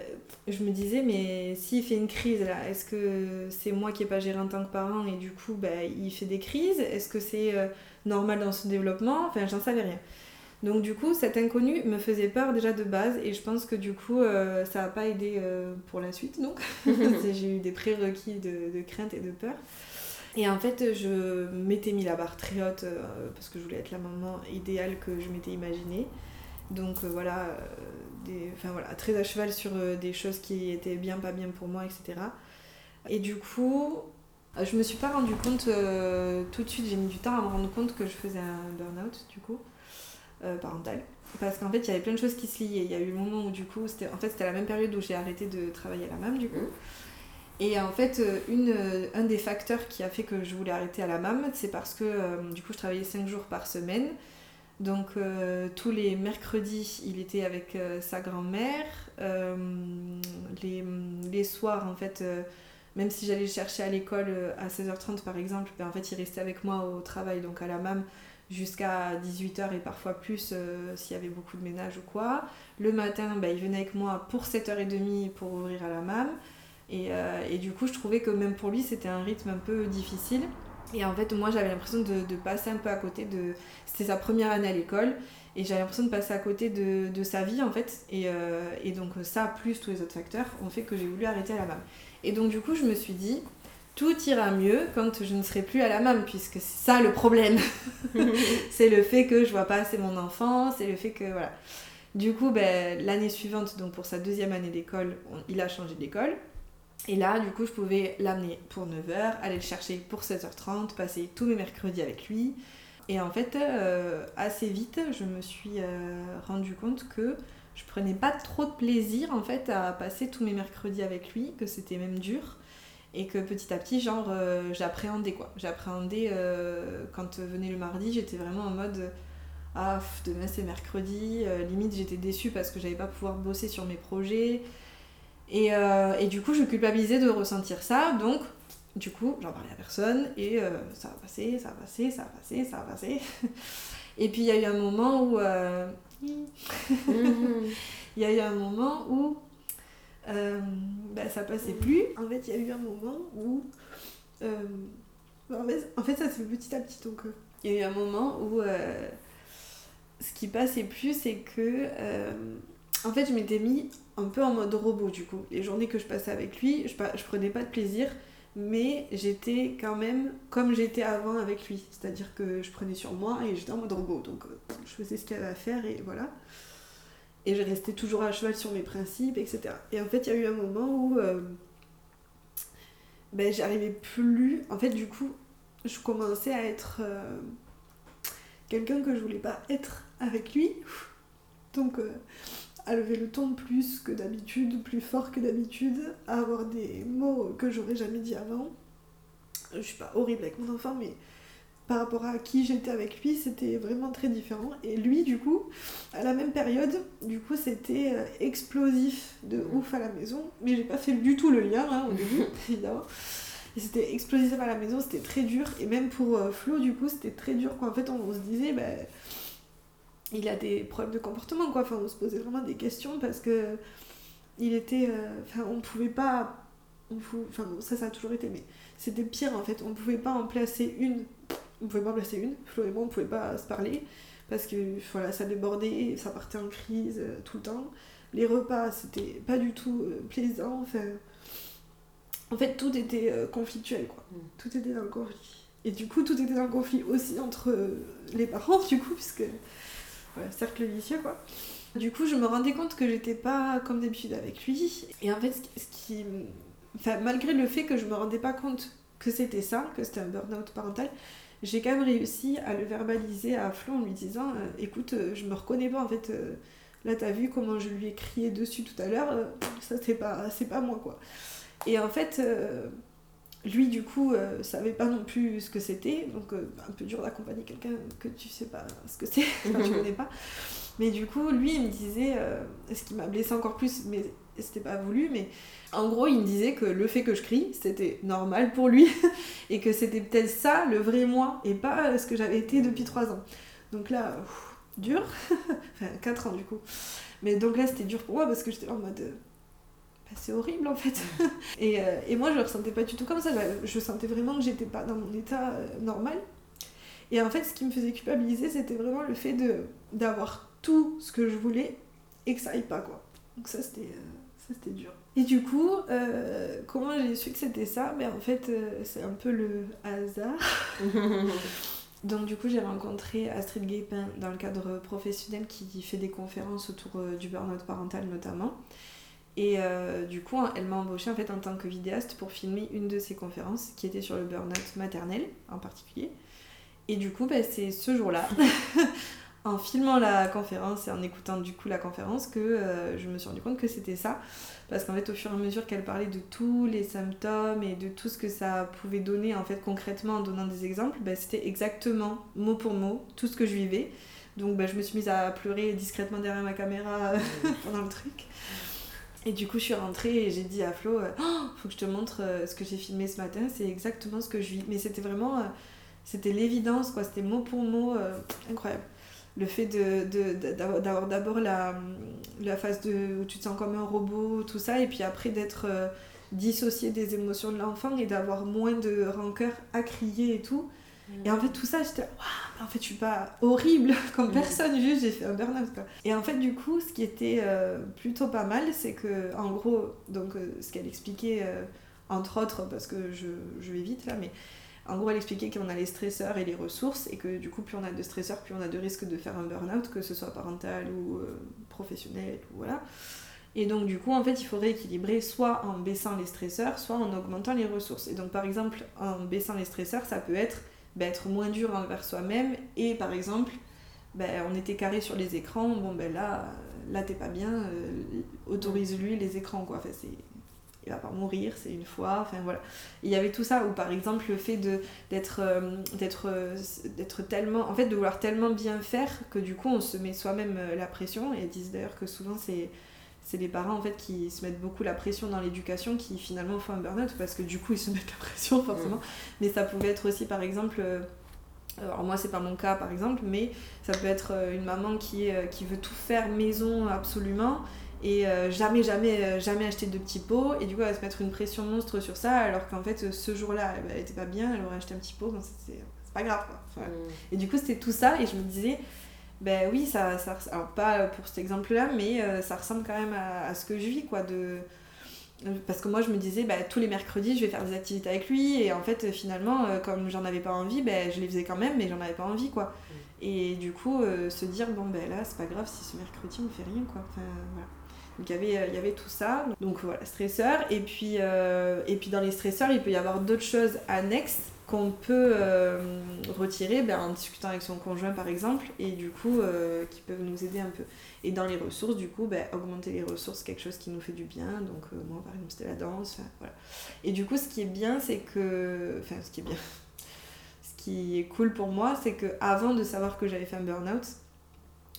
je me disais, mais s'il fait une crise là, est-ce que c'est moi qui n'ai pas géré en tant que parent et du coup bah, il fait des crises? Est-ce que c'est euh, normal dans son développement? Enfin, j'en savais rien. Donc du coup, cet inconnu me faisait peur déjà de base et je pense que du coup, euh, ça n'a pas aidé pour la suite. Donc j'ai eu des prérequis de, de crainte et de peur. Et en fait, je m'étais mis la barre très haute euh, parce que je voulais être la maman idéale que je m'étais imaginée. Donc euh, voilà, euh, voilà, très à cheval sur des choses qui étaient bien, pas bien pour moi, etc. Et du coup, je me suis pas rendu compte tout de suite, j'ai mis du temps à me rendre compte que je faisais un burn-out, du coup, parental. Parce qu'en fait, il y avait plein de choses qui se liaient. Il y a eu le moment où, du coup, c'était en fait, c'était la même période où j'ai arrêté de travailler à la MAM, du coup. Mhm. Et en fait, euh, euh, un des facteurs qui a fait que je voulais arrêter à la MAM, c'est parce que euh, du coup, je travaillais 5 jours par semaine. Donc, tous les mercredis, il était avec sa grand-mère. Les, les soirs, en fait, même si j'allais le chercher à l'école à 16h30 par exemple, ben, en fait, il restait avec moi au travail, donc à la MAM, jusqu'à 18h et parfois plus s'il y avait beaucoup de ménage ou quoi. Le matin, ben, il venait avec moi pour 7h30 pour ouvrir à la MAM. Et, euh, et du coup, je trouvais que même pour lui, c'était un rythme un peu difficile. Et en fait, moi, j'avais l'impression de, de passer un peu à côté de... C'était sa première année à l'école. Et j'avais l'impression de passer à côté de, de sa vie, en fait. Et, euh, et donc ça, plus tous les autres facteurs, ont fait que j'ai voulu arrêter à la MAM. Et donc, du coup, je me suis dit, tout ira mieux quand je ne serai plus à la MAM, puisque c'est ça le problème. c'est le fait que je vois pas assez mon enfant, c'est le fait que... Voilà. Du coup, ben, l'année suivante, donc pour sa deuxième année d'école, il a changé d'école. Et là, du coup, je pouvais l'amener pour 9h, aller le chercher pour 16h30, passer tous mes mercredis avec lui. Et en fait, euh, assez vite, je me suis euh, rendu compte que je prenais pas trop de plaisir en fait à passer tous mes mercredis avec lui, que c'était même dur. Et que petit à petit, genre, euh, j'appréhendais quoi. J'appréhendais quand venait le mardi, j'étais vraiment en mode ah, demain c'est mercredi. limite, j'étais déçue parce que j'allais pas pouvoir bosser sur mes projets. Et, et, du coup, je culpabilisais de ressentir ça. Donc, du coup, j'en parlais à personne et euh, ça va passer, ça va passer, ça va passer, ça va passer. et puis il y a eu un moment où. Euh, il y a eu un moment où. Euh, bah, ça passait plus. En fait, il y a eu un moment où. en, fait, ça se fait petit à petit. Donc, il y a eu un moment où. ce qui passait plus, c'est que. en fait, je m'étais mis un peu en mode robot du coup. Les journées que je passais avec lui, je, je prenais pas de plaisir mais j'étais quand même comme j'étais avant avec lui. C'est-à-dire que je prenais sur moi et j'étais en mode robot. Donc euh, je faisais ce qu'il y avait à faire et voilà. Et je restais toujours à cheval sur mes principes, etc. Et en fait, il y a eu un moment où euh, ben, j'arrivais plus. En fait, du coup, je commençais à être euh, quelqu'un que je voulais pas être avec lui. Donc à lever le ton plus que d'habitude, plus fort que d'habitude, à avoir des mots que j'aurais jamais dit avant. Je suis pas horrible avec mon enfant, mais par rapport à qui j'étais avec lui, c'était vraiment très différent. Et lui, du coup, à la même période, du coup, c'était euh, explosif de ouf à la maison. Mais j'ai pas fait du tout le lien hein, au début, évidemment. Et c'était explosif à la maison, c'était très dur. Et même pour euh, Flo, du coup, c'était très dur. Quoi. En fait, on, se disait, bah, il a des problèmes de comportement, quoi. Enfin, on se posait vraiment des questions parce que il était. Euh, enfin, on pouvait pas. On Enfin, ça, ça a toujours été, mais c'était pire en fait. On pouvait pas en placer une. On pouvait pas en placer une. Flo et moi, on pouvait pas se parler parce que voilà, ça débordait, ça partait en crise euh, tout le temps. Les repas, c'était pas du tout euh, plaisant. Enfin, en fait, tout était conflictuel, quoi. Mm. Tout était dans le conflit. Et du coup, tout était dans le conflit aussi entre les parents, du coup, puisque cercle vicieux quoi. Du coup, je me rendais compte que j'étais pas comme d'habitude avec lui. Et en fait, ce qui. Enfin, malgré le fait que je me rendais pas compte que c'était ça, que c'était un burn-out parental, j'ai quand même réussi à le verbaliser à Flo en lui disant euh, Écoute, euh, je me reconnais pas en fait. Euh, là, t'as vu comment je lui ai crié dessus tout à l'heure, ça c'est pas, c'est pas moi quoi. Et en fait lui, du coup, euh, savait pas non plus ce que c'était, donc euh, un peu dur d'accompagner quelqu'un que tu sais pas ce que c'est, quand tu connais pas. Mais du coup, lui, il me disait, euh, ce qui m'a blessé encore plus, mais c'était pas voulu, mais en gros, il me disait que le fait que je crie, c'était normal pour lui, et que c'était peut-être ça le vrai moi, et pas ce que j'avais été depuis trois ans. Donc là, dur, enfin quatre ans du coup. Mais donc là, c'était dur pour moi parce que j'étais en mode c'est horrible en fait. et, euh, et, moi je le ressentais pas du tout comme ça, je sentais vraiment que j'étais pas dans mon état euh, normal. Et en fait ce qui me faisait culpabiliser c'était vraiment le fait de d'avoir tout ce que je voulais et que ça aille pas quoi. Donc ça c'était euh, c'était dur. Et du coup, comment j'ai su que c'était ça? Ben en fait c'est un peu le hasard. Donc du coup j'ai rencontré Astrid Guépin dans le cadre professionnel qui fait des conférences autour du burn-out parental notamment. Et euh, du coup, elle m'a embauchée en fait en tant que vidéaste pour filmer une de ses conférences qui était sur le burn-out maternel en particulier. Et du coup, bah, c'est ce jour-là, en filmant la conférence et en écoutant du coup la conférence, que euh, je me suis rendu compte que c'était ça. Parce qu'en fait, au fur et à mesure qu'elle parlait de tous les symptômes et de tout ce que ça pouvait donner en fait concrètement en donnant des exemples, bah, c'était exactement mot pour mot tout ce que je vivais. Donc bah, je me suis mise à pleurer discrètement derrière ma caméra pendant le truc. Et du coup, je suis rentrée et j'ai dit à Flo, euh, oh, faut que je te montre euh, ce que j'ai filmé ce matin, c'est exactement ce que je vis. Mais c'était vraiment, euh, c'était l'évidence, quoi, c'était mot pour mot, incroyable. Le fait d'avoir d'abord la, la phase de, où tu te sens comme un robot, tout ça, et puis après d'être dissocié des émotions de l'enfant et d'avoir moins de rancœur à crier et tout. Et en fait, tout ça, j'étais waouh, en fait, je suis pas horrible comme personne, juste j'ai fait un burn-out. Quoi. Et en fait, du coup, ce qui était euh, plutôt pas mal, c'est que, en gros, donc, euh, ce qu'elle expliquait, euh, entre autres, parce que je, je, vais vite là, mais En gros, elle expliquait qu'on a les stresseurs et les ressources, et que du coup, plus on a de stresseurs, plus on a de risques de faire un burn-out, que ce soit parental ou professionnel, ou voilà. Et donc, du coup, en fait, il faudrait équilibrer soit en baissant les stresseurs, soit en augmentant les ressources. Et donc, par exemple, en baissant les stresseurs, ça peut être ben, être moins dur envers soi-même, et par exemple, ben, on était carré sur les écrans, bon ben là, là t'es pas bien, euh, autorise-lui les écrans, quoi. Enfin, c'est il va pas mourir, c'est une fois, enfin voilà. Il y avait tout ça, ou par exemple le fait de d'être euh, d'être euh, d'être tellement, en fait de vouloir tellement bien faire que du coup on se met soi-même la pression, et disent d'ailleurs que souvent c'est c'est les parents en fait qui se mettent beaucoup la pression dans l'éducation qui finalement font un burn-out parce que du coup ils se mettent la pression forcément. Mm. Mais ça pouvait être aussi par exemple alors moi c'est pas mon cas par exemple mais ça peut être une maman qui, qui veut tout faire maison absolument et euh, jamais jamais euh, jamais acheter de petits pots et du coup elle va se mettre une pression monstre sur ça alors qu'en fait ce jour-là elle, était pas bien elle aurait acheté un petit pot c'est pas grave quoi. Mm. et du coup c'était tout ça et je me disais ben oui ça, ça alors pas pour cet exemple là mais euh, ça ressemble quand même à, ce que je vis quoi de parce que moi je me disais ben, tous les mercredis je vais faire des activités avec lui et en fait finalement comme j'en avais pas envie ben, je les faisais quand même mais j'en avais pas envie quoi mm. et du coup se dire bon ben là c'est pas grave si ce mercredi on fait rien quoi enfin voilà donc il y avait, il y avait tout ça. Donc voilà, stresseur. Et puis, euh, et puis dans les stresseurs, il peut y avoir d'autres choses annexes qu'on peut euh, retirer ben, en discutant avec son conjoint par exemple et du coup euh, qui peuvent nous aider un peu et dans les ressources du coup ben, augmenter les ressources quelque chose qui nous fait du bien donc moi par exemple c'était la danse voilà et du coup ce qui est bien c'est que enfin ce qui est bien ce qui est cool pour moi c'est que avant de savoir que j'avais fait un burn-out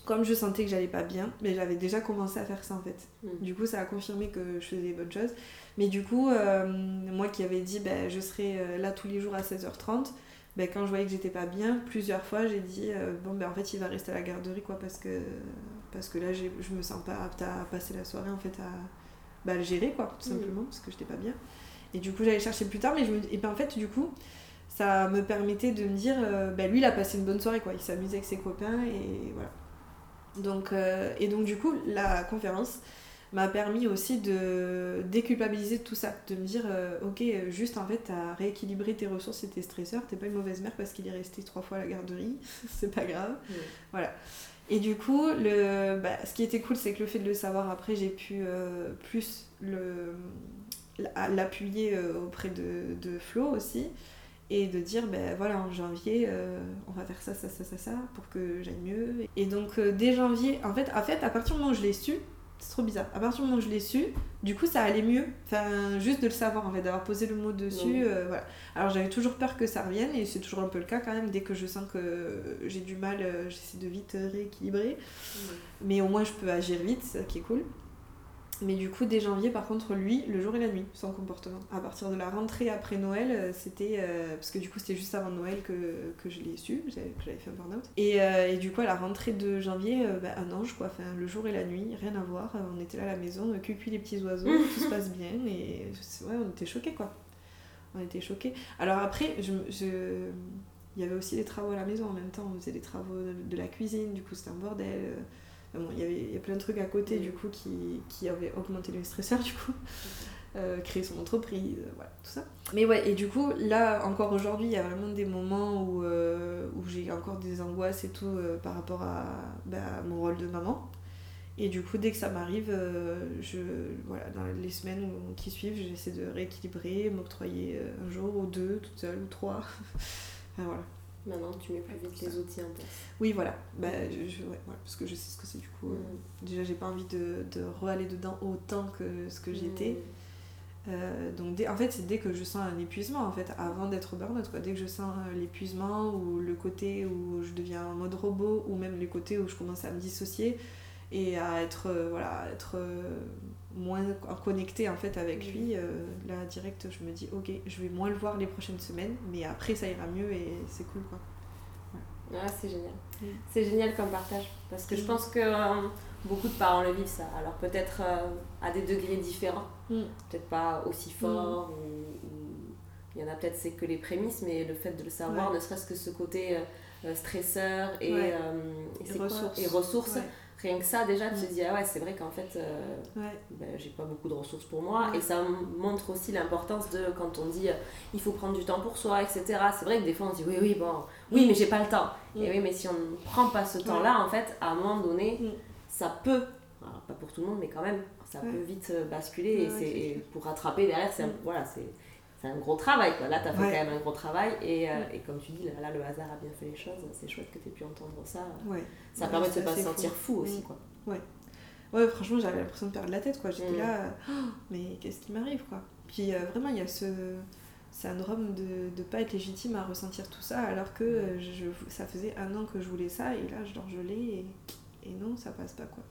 comme je sentais que j'allais pas bien, mais j'avais déjà commencé à faire ça en fait. Mm. Du coup, ça a confirmé que je faisais les bonnes choses. Mais du coup, euh, moi qui avais dit ben, je serai euh, là tous les jours à 16h30, ben, quand je voyais que j'étais pas bien, plusieurs fois j'ai dit euh, bon ben en fait il va rester à la garderie quoi parce que parce que là je me sens pas apte à passer la soirée en fait à bah, le gérer quoi tout mm. simplement parce que j'étais pas bien. Et du coup j'allais chercher plus tard mais je me et ben en fait du coup ça me permettait de me dire ben lui il a passé une bonne soirée quoi, il s'amusait avec ses copains et voilà. Donc, euh, et donc du coup, la conférence m'a permis aussi de déculpabiliser tout ça, de me dire, euh, ok, juste en fait, t'as rééquilibré tes ressources et tes stresseurs, t'es pas une mauvaise mère parce qu'il est resté trois fois à la garderie, c'est pas grave. Voilà. Et du coup, le, bah, ce qui était cool, c'est que le fait de le savoir après, j'ai pu euh, plus l'appuyer auprès de, de Flo aussi et de dire ben voilà en janvier euh, on va faire ça ça ça ça ça pour que j'aille mieux et donc euh, dès janvier en fait en fait à partir du moment où je l'ai su c'est trop bizarre. À partir du moment où je l'ai su du coup ça allait mieux. Enfin juste de le savoir en fait d'avoir posé le mot dessus euh, voilà. Alors j'avais toujours peur que ça revienne et c'est toujours un peu le cas quand même. Dès que je sens que j'ai du mal j'essaie de vite rééquilibrer. Mais au moins je peux agir vite ça qui est cool mais du coup, dès janvier, par contre, lui, le jour et la nuit, son comportement. À partir de la rentrée après Noël, euh, c'était. Euh, parce que du coup, c'était juste avant Noël que, que je l'ai su, que j'avais fait un burn-out. Et, euh, et, du coup, à la rentrée de janvier, bah, un ange, quoi. Enfin, le jour et la nuit, rien à voir. On était là à la maison, cupi les petits oiseaux, tout se passe bien. Et ouais, on était choqués, quoi. On était choqués. Alors après, je, je... il y avait aussi des travaux à la maison en même temps. On faisait des travaux de la cuisine, du coup, c'était un bordel il y, avait, y a plein de trucs à côté du coup qui, qui avaient augmenté le stresseur du coup. Euh, créer son entreprise, euh, voilà, tout ça. Mais ouais, et du coup, là, encore aujourd'hui, il y a vraiment des moments où, euh, où j'ai encore des angoisses et tout par rapport à, bah, mon rôle de maman. Et du coup, dès que ça m'arrive, je, voilà, dans les semaines qui suivent, j'essaie de rééquilibrer, m'octroyer un jour ou deux, toute seule, ou trois. enfin, voilà. Maintenant, tu mets plus vite les outils en place. Oui, voilà. Bah, je, ouais, parce que je sais ce que c'est du coup. Euh, mm. déjà, j'ai pas envie de, de re-aller dedans autant que ce que j'étais. Mm. Euh, donc, en fait, c'est dès que je sens un épuisement, en fait, avant d'être burn-out. Dès que je sens euh, l'épuisement ou le côté où je deviens en mode robot ou même les côtés où je commence à me dissocier et à être, voilà, être moins connecté en fait avec mm. lui, euh, là direct je me dis ok je vais moins le voir les prochaines semaines mais après ça ira mieux et c'est cool quoi. Ah, c'est génial. Mm. C'est génial comme partage parce que je mm. pense que euh, beaucoup de parents le vivent ça. Alors peut-être euh, à des degrés différents, peut-être pas aussi fort il y en a peut-être c'est que les prémices mais le fait de le savoir ne serait-ce que ce côté stresseur et, ressources, et ressources rien que ça déjà tu te dis ah ouais c'est vrai qu'en fait euh, ben, j'ai pas beaucoup de ressources pour moi. Et ça montre aussi l'importance de quand on dit euh, il faut prendre du temps pour soi etc c'est vrai que des fois on se dit oui oui bon oui mais j'ai pas le temps. Et oui mais si on ne prend pas ce temps là en fait à un moment donné ça peut alors, pas pour tout le monde mais quand même ça peut vite euh, basculer et c'est pour rattraper derrière c'est voilà c'est c'est un gros travail. Quoi. Là, tu as fait quand même un gros travail. Et, et, comme tu dis, là, le hasard a bien fait les choses. C'est chouette que tu aies pu entendre ça. Ouais. Ça permet de se pas se sentir fou, aussi. Quoi. Ouais. Ouais, franchement, j'avais l'impression de perdre la tête, quoi. J'étais mm. là, oh, mais qu'est-ce qui m'arrive, quoi? Puis euh, vraiment, il y a ce syndrome de ne pas être légitime à ressentir tout ça, alors que euh, je, ça faisait un an que je voulais ça, et là, je dors gelé, et, et non, ça passe pas, quoi.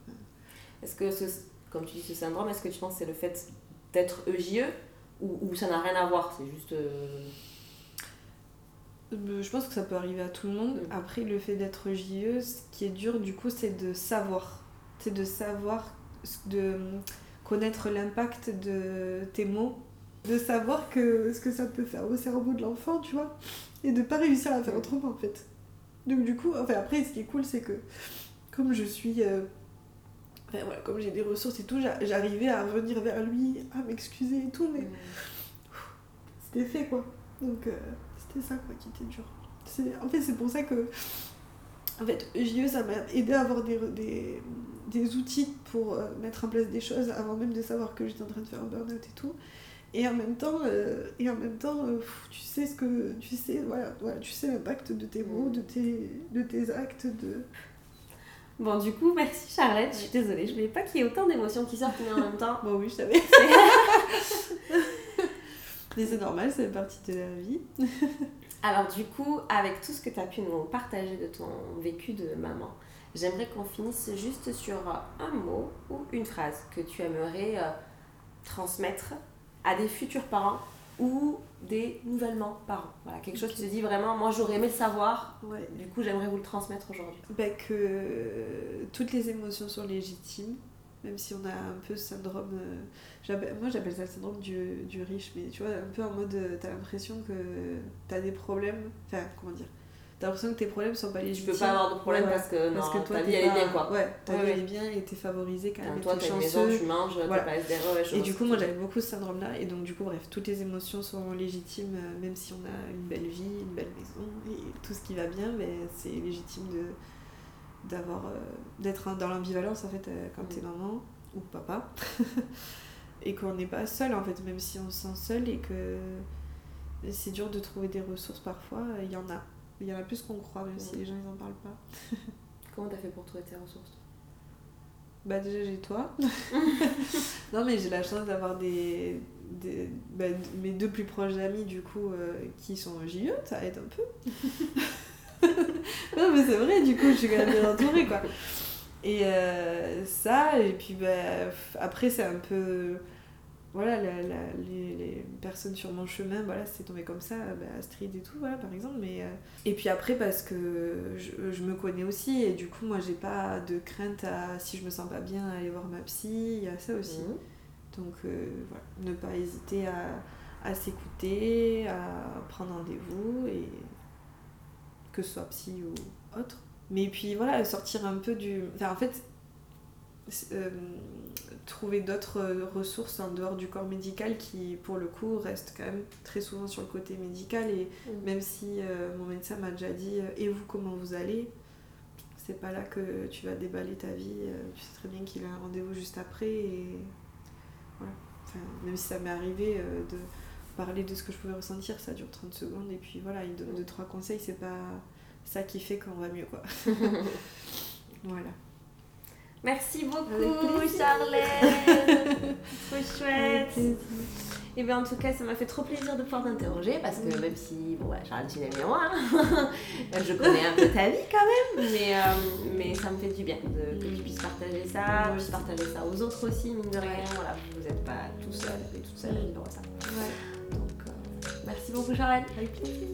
Est-ce que, ce, comme tu dis, ce syndrome, est-ce que tu penses que c'est le fait d'être EJE, ou, ça n'a rien à voir C'est juste... Euh, je pense que ça peut arriver à tout le monde. Mm. Après, le fait d'être JE, ce qui est dur, du coup, c'est de savoir. C'est de savoir, de connaître l'impact de tes mots, de savoir que, ce que ça peut faire au cerveau de l'enfant, tu vois, et de pas réussir à faire mm. autrement, en fait. Donc, du coup, enfin, après, ce qui est cool, c'est que comme je suis. Euh, voilà, comme j'ai des ressources et tout, j'arrivais à revenir vers lui, à m'excuser et tout, mais. Mm. C'était fait, quoi. Donc. Euh, c'était ça quoi qui était dur. En fait, c'est pour ça que. En fait, JE, ça m'a aidé à avoir des, des, des outils pour euh, mettre en place des choses avant même de savoir que j'étais en train de faire un burn-out et tout. Et en même temps, euh, et en même temps tu sais ce que. Tu sais, voilà, voilà tu sais l'impact de tes mots, de tes, de tes actes, de. Bon, du coup, merci Charlotte. Je suis désolée, je voulais pas qu'il y ait autant d'émotions qui sortent, mais en même temps. bon, oui, je savais. Mais c'est normal, c'est partie de la vie. Alors du coup, avec tout ce que tu as pu nous partager de ton vécu de maman, j'aimerais qu'on finisse juste sur un mot ou une phrase que tu aimerais euh, transmettre à des futurs parents ou des nouvellement parents. Voilà, quelque chose qui te dit vraiment, moi j'aurais aimé le savoir, du coup j'aimerais vous le transmettre aujourd'hui. Bah, que toutes les émotions sont légitimes, même si on a un peu ce syndrome. Euh, moi j'appelle ça le syndrome du, du, riche, mais tu vois, un peu en mode euh, t'as l'impression que t'as des problèmes. Enfin, comment dire T'as l'impression que tes problèmes sont pas légitimes. Tu peux pas avoir de problème parce que, non, que toi, ta vie elle est bien quoi. Ouais, ta vie elle est bien et t'es favorisé quand même. toi t'as une maison, tu manges, voilà. pas SDRE, Et du coup, moi j'avais beaucoup ce syndrome là, et donc du coup, bref, toutes les émotions sont légitimes, euh, même si on a une belle vie, une belle maison et tout ce qui va bien, mais c'est légitime de d'avoir euh, d'être dans l'ambivalence en fait euh, quand t'es maman ou papa et qu'on n'est pas seul en fait même si on se sent seul et que c'est dur de trouver des ressources parfois il y en a il y en a plus qu'on croit même si les gens ils en parlent pas comment t'as fait pour trouver tes ressources bah déjà j'ai toi non mais j'ai la chance d'avoir des, des bah, mes deux plus proches amis du coup euh, qui sont JE ça aide un peu non, mais c'est vrai, du coup, je suis quand même bien entourée, quoi. Et euh, ça, et puis bah, après, c'est un peu. Voilà, la, la, les, les, personnes sur mon chemin, voilà, c'est tombé comme ça, bah, Astrid et tout, voilà, par exemple. Mais, euh, Et puis après, parce que je, je, me connais aussi, et du coup, moi, j'ai pas de crainte à, si je me sens pas bien, à aller voir ma psy, il y a ça aussi. Mmh. Donc, euh, voilà, ne pas hésiter à, à s'écouter, à prendre rendez-vous, et que ce soit psy ou autre. Mais puis voilà, sortir un peu du. Enfin, en fait, euh, trouver d'autres ressources en dehors du corps médical qui, pour le coup, restent quand même très souvent sur le côté médical. Et mm. même si euh, mon médecin m'a déjà dit euh, Et vous, comment vous allez C'est pas là que tu vas déballer ta vie. tu sais très bien qu'il a un rendez-vous juste après. Et voilà. Enfin, même si ça m'est arrivé de parler de ce que je pouvais ressentir, ça dure 30 secondes et puis voilà, il donne 2 trois conseils, c'est pas ça qui fait qu'on va mieux quoi. voilà. Merci beaucoup Charlotte, trop chouette. Et bien en tout cas ça m'a fait trop plaisir de pouvoir t'interroger parce que même si bon ouais, Charlotte tu n'es moi, hein. je connais un peu ta vie quand même, mais, euh, mais ça me fait du bien de, que tu puisses partager ça, puisses partager ça aux autres aussi, mine de rien, voilà, vous n'êtes pas tout seul et toute seule à vivre ça. Ouais. Merci beaucoup, Charlotte. Avec plaisir.